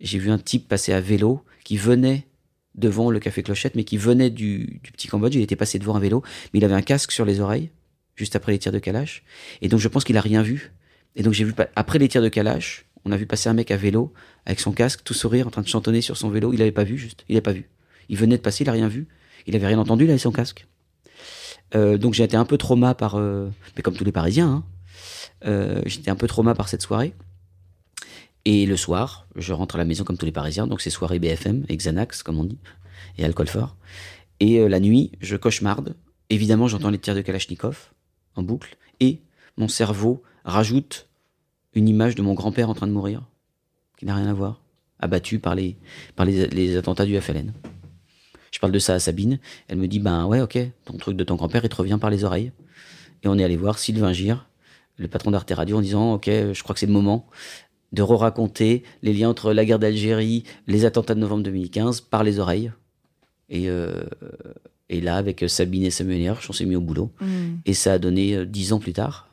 B: j'ai vu un type passer à vélo qui venait devant le café Clochette, mais qui venait du, du petit Cambodge. Il était passé devant un vélo, mais il avait un casque sur les oreilles juste après les tirs de Kalash. Et donc je pense qu'il a rien vu. Et donc j'ai vu après les tirs de Kalash, on a vu passer un mec à vélo avec son casque, tout sourire, en train de chantonner sur son vélo. Il n'avait pas vu, juste. Il n'avait pas vu. Il venait de passer, il n'a rien vu. Il avait rien entendu, il avait son casque. Euh, donc j'ai été un peu trauma par, euh, mais comme tous les Parisiens, hein, euh, j'étais un peu trauma par cette soirée. Et le soir, je rentre à la maison comme tous les Parisiens, donc c'est soirée BFM, et Xanax, comme on dit, et alcool fort. Et la nuit, je cauchemarde. Évidemment, j'entends les tirs de Kalachnikov en boucle, et mon cerveau rajoute une image de mon grand-père en train de mourir, qui n'a rien à voir, abattu par les, par les, attentats du FLN. Je parle de ça à Sabine, elle me dit, ben ouais, ok, ton truc de ton grand-père, il te revient par les oreilles. Et on est allé voir Sylvain Gir, le patron d'Arte Radio, en disant, ok, je crois que c'est le moment de re-raconter les liens entre la guerre d'Algérie, les attentats de novembre 2015, par les oreilles. Et, euh, et là, avec Sabine et Samuel on s'est mis au boulot. Mm. Et ça a donné, euh, dix ans plus tard,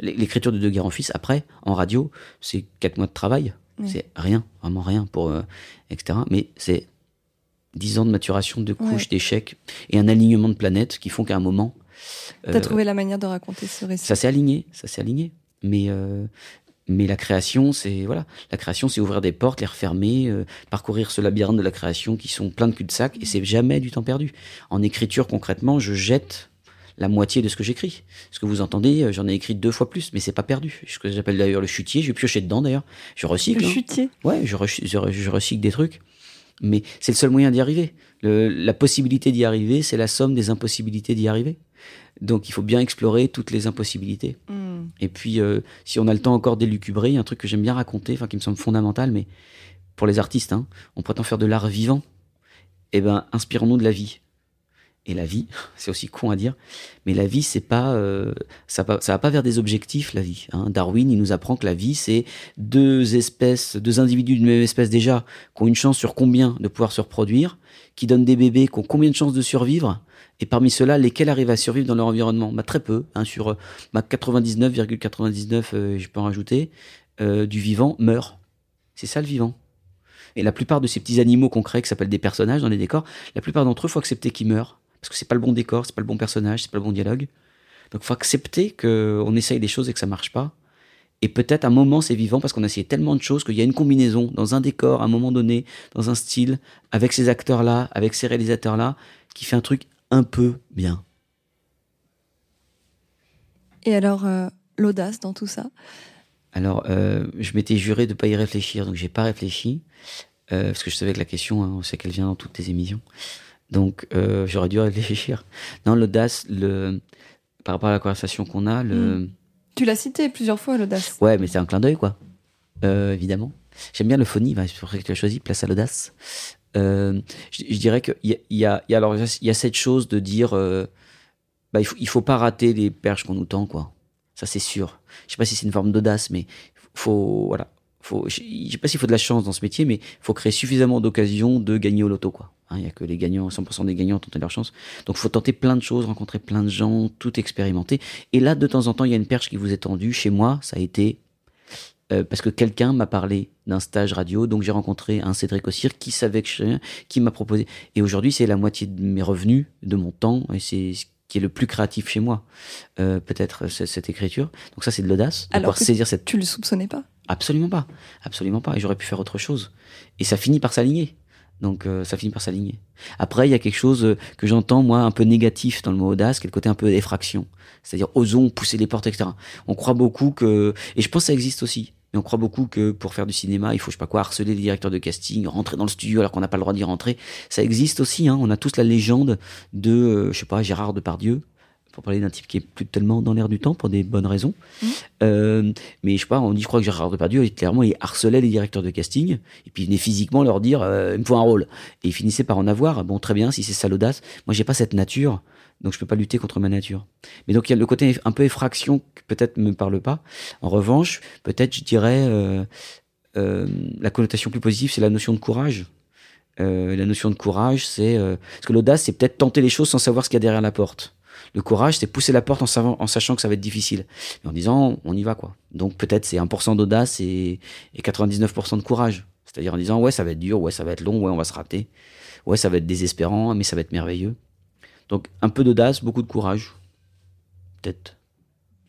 B: L'écriture de Deux Guerres en Fils, après, en radio, c'est quatre mois de travail. C'est rien, vraiment rien pour, euh, etc. Mais c'est dix ans de maturation, de couches, d'échecs et un alignement de planètes qui font qu'à un moment.
A: Tu as euh, trouvé la manière de raconter ce récit.
B: Ça s'est aligné, ça s'est aligné. Mais, euh, mais la création, c'est voilà, la création, c'est ouvrir des portes, les refermer, parcourir ce labyrinthe de la création qui sont pleins de cul-de-sac et c'est jamais du temps perdu. En écriture, concrètement, je jette la moitié de ce que j'écris. Ce que vous entendez, euh, j'en ai écrit deux fois plus, mais c'est pas perdu. Ce que j'appelle d'ailleurs le chutier, je vais piocher dedans d'ailleurs. Je recycle.
A: Le hein. chutier
B: Ouais, je, je, recycle des trucs. Mais c'est le seul moyen d'y arriver. la possibilité d'y arriver, c'est la somme des impossibilités d'y arriver. Donc il faut bien explorer toutes les impossibilités. Hmm. Et puis, euh, si on a le temps encore d'élucubrer, un truc que j'aime bien raconter, enfin qui me semble fondamental, mais pour les artistes, hein, on prétend faire de l'art vivant. Eh ben, inspirons-nous de la vie et la vie, c'est aussi con à dire, mais la vie, c'est pas, euh, ça, ça va pas vers des objectifs, la vie. Hein. Darwin, il nous apprend que la vie, c'est deux espèces, deux individus d'une même espèce déjà, qui ont une chance sur combien de pouvoir se reproduire, qui donnent des bébés, qui ont combien de chances de survivre, et parmi ceux-là, lesquels arrivent à survivre dans leur environnement? Bah, Très peu, hein, sur euh, bah, 99,99, euh, je peux en rajouter, euh, du vivant meurt. C'est ça le vivant. Et la plupart de ces petits animaux qu'on crée, qui s'appellent des personnages dans les décors, la plupart d'entre eux, faut accepter qu'ils meurent parce que c'est pas le bon décor, c'est pas le bon personnage, c'est pas le bon dialogue. Donc il faut accepter qu'on essaye des choses et que ça marche pas. Et peut-être un moment c'est vivant parce qu'on a essayé tellement de choses qu'il y a une combinaison dans un décor, à un moment donné, dans un style, avec ces acteurs-là, avec ces réalisateurs-là, qui fait un truc un peu bien.
A: Et alors, euh, l'audace dans tout ça?
B: Alors, euh, je m'étais juré de ne pas y réfléchir, donc j'ai pas réfléchi, euh, parce que je savais que la question, hein, on sait qu'elle vient dans toutes tes émissions. Donc, euh, j'aurais dû réfléchir. Non, l'audace, le... par rapport à la conversation qu'on a, le.
A: Hmm. Tu l'as cité plusieurs fois, l'audace.
B: Ouais, mais c'est un clin d'œil, quoi. Euh, évidemment. J'aime bien le phonie, c'est pour ça que tu as choisi, place à l'audace. Euh, je, dirais qu'il y y, a, y, a, alors, il y a cette chose de dire euh, bah, il, faut, il faut pas rater les perches qu'on nous tend, quoi. Ça, c'est sûr. Je sais pas si c'est une forme d'audace, mais faut, voilà. Faut, je sais pas s'il faut de la chance dans ce métier, mais il faut créer suffisamment d'occasions de gagner au loto, quoi. Hein, il n'y a que les gagnants, 100% des gagnants tentent leur chance. Donc, il faut tenter plein de choses, rencontrer plein de gens, tout expérimenter. Et là, de temps en temps, il y a une perche qui vous est tendue. Chez moi, ça a été euh, parce que quelqu'un m'a parlé d'un stage radio, donc j'ai rencontré un Cédric Ossir qui savait que je qui m'a proposé. Et aujourd'hui, c'est la moitié de mes revenus, de mon temps, et c'est ce qui est le plus créatif chez moi, euh, peut-être cette écriture. Donc ça, c'est de l'audace.
A: Alors que saisir cette... tu le soupçonnais pas
B: Absolument pas, absolument pas. Et j'aurais pu faire autre chose. Et ça finit par s'aligner. Donc euh, ça finit par s'aligner. Après, il y a quelque chose que j'entends, moi, un peu négatif dans le mot audace, qui est le côté un peu effraction. C'est-à-dire, osons pousser les portes, etc. On croit beaucoup que... Et je pense que ça existe aussi. Mais on croit beaucoup que pour faire du cinéma, il faut, je sais pas quoi, harceler les directeurs de casting, rentrer dans le studio alors qu'on n'a pas le droit d'y rentrer. Ça existe aussi, hein. On a tous la légende de, euh, je sais pas, Gérard Depardieu, pour parler d'un type qui est plus tellement dans l'air du temps pour des bonnes raisons. Mmh. Euh, mais je sais pas, on dit, je crois que Gérard Depardieu, clairement, il harcelait les directeurs de casting, et puis il venait physiquement leur dire, euh, il me faut un rôle. Et il finissait par en avoir. Bon, très bien, si c'est ça l'audace. Moi, j'ai pas cette nature donc je peux pas lutter contre ma nature. Mais donc il y a le côté un peu effraction qui peut-être me parle pas. En revanche, peut-être je dirais euh, la connotation plus positive, c'est la notion de courage. La notion de courage, c'est parce que l'audace, c'est peut-être tenter les choses sans savoir ce qu'il y a derrière la porte. Le courage, c'est pousser la porte en, sachant que ça va être difficile. Et en disant, on y va quoi. Donc peut-être c'est 1% d'audace et, et 99% de courage. C'est-à-dire en disant, ouais, ça va être dur, ouais, ça va être long, ouais, on va se rater. Ouais, ça va être désespérant, mais ça va être merveilleux. Donc un peu d'audace, beaucoup de courage. Peut-être.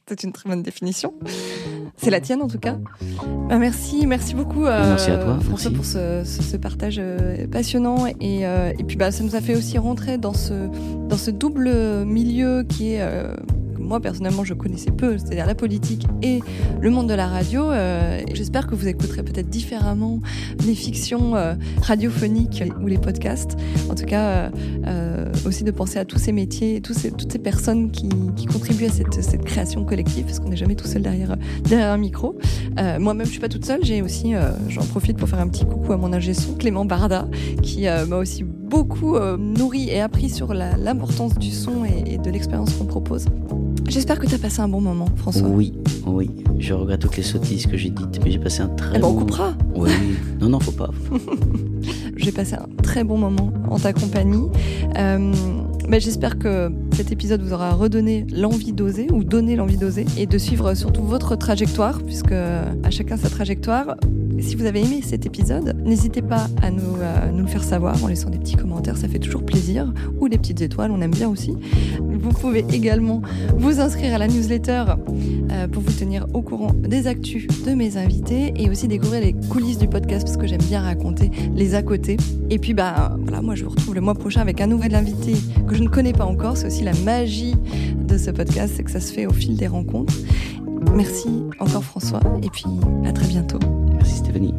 A: C'est une très bonne définition. C'est la tienne en tout cas. Bah, merci, merci beaucoup
B: euh, merci à toi,
A: François pour ce, partage euh, passionnant et, euh, et puis bah, ça nous a fait aussi rentrer dans ce, dans ce double milieu qui est moi personnellement je connaissais peu, c'est-à-dire la politique et le monde de la radio. Euh, j'espère que vous écouterez peut-être différemment les fictions euh, radiophoniques ou les podcasts. En tout cas, euh, aussi de penser à tous ces métiers, toutes ces personnes qui, contribuent à cette, création collective, parce qu'on n'est jamais tout seul derrière, un micro. Moi-même, je suis pas toute seule. J'ai aussi, j'en profite pour faire un petit coucou à mon ingé son, Clément Barda, qui m'a aussi beaucoup nourri et appris sur l'importance du son et de l'expérience qu'on propose. J'espère que tu as passé un bon moment, François.
B: Oui, oui. Je regrette toutes les sottises que j'ai dites, mais j'ai passé un très
A: eh
B: bon
A: ben, on coupera.
B: Oui. Non, non, faut pas. [LAUGHS]
A: j'ai passé un très bon moment en ta compagnie. Euh, bah, j'espère que cet épisode vous aura redonné l'envie d'oser ou donné l'envie d'oser et de suivre surtout votre trajectoire, puisque à chacun sa trajectoire. Si vous avez aimé cet épisode, n'hésitez pas à nous, nous, le faire savoir en laissant des petits commentaires, ça fait toujours plaisir, ou des petites étoiles, on aime bien aussi. Vous pouvez également vous inscrire à la newsletter euh, pour vous tenir au courant des actus de mes invités et aussi découvrir les coulisses du podcast parce que j'aime bien raconter les à côté. Et puis bah voilà, moi je vous retrouve le mois prochain avec un nouvel invité que je ne connais pas encore. C'est aussi la magie de ce podcast, c'est que ça se fait au fil des rencontres. Merci encore François et puis à très bientôt.
B: Merci Stéphanie.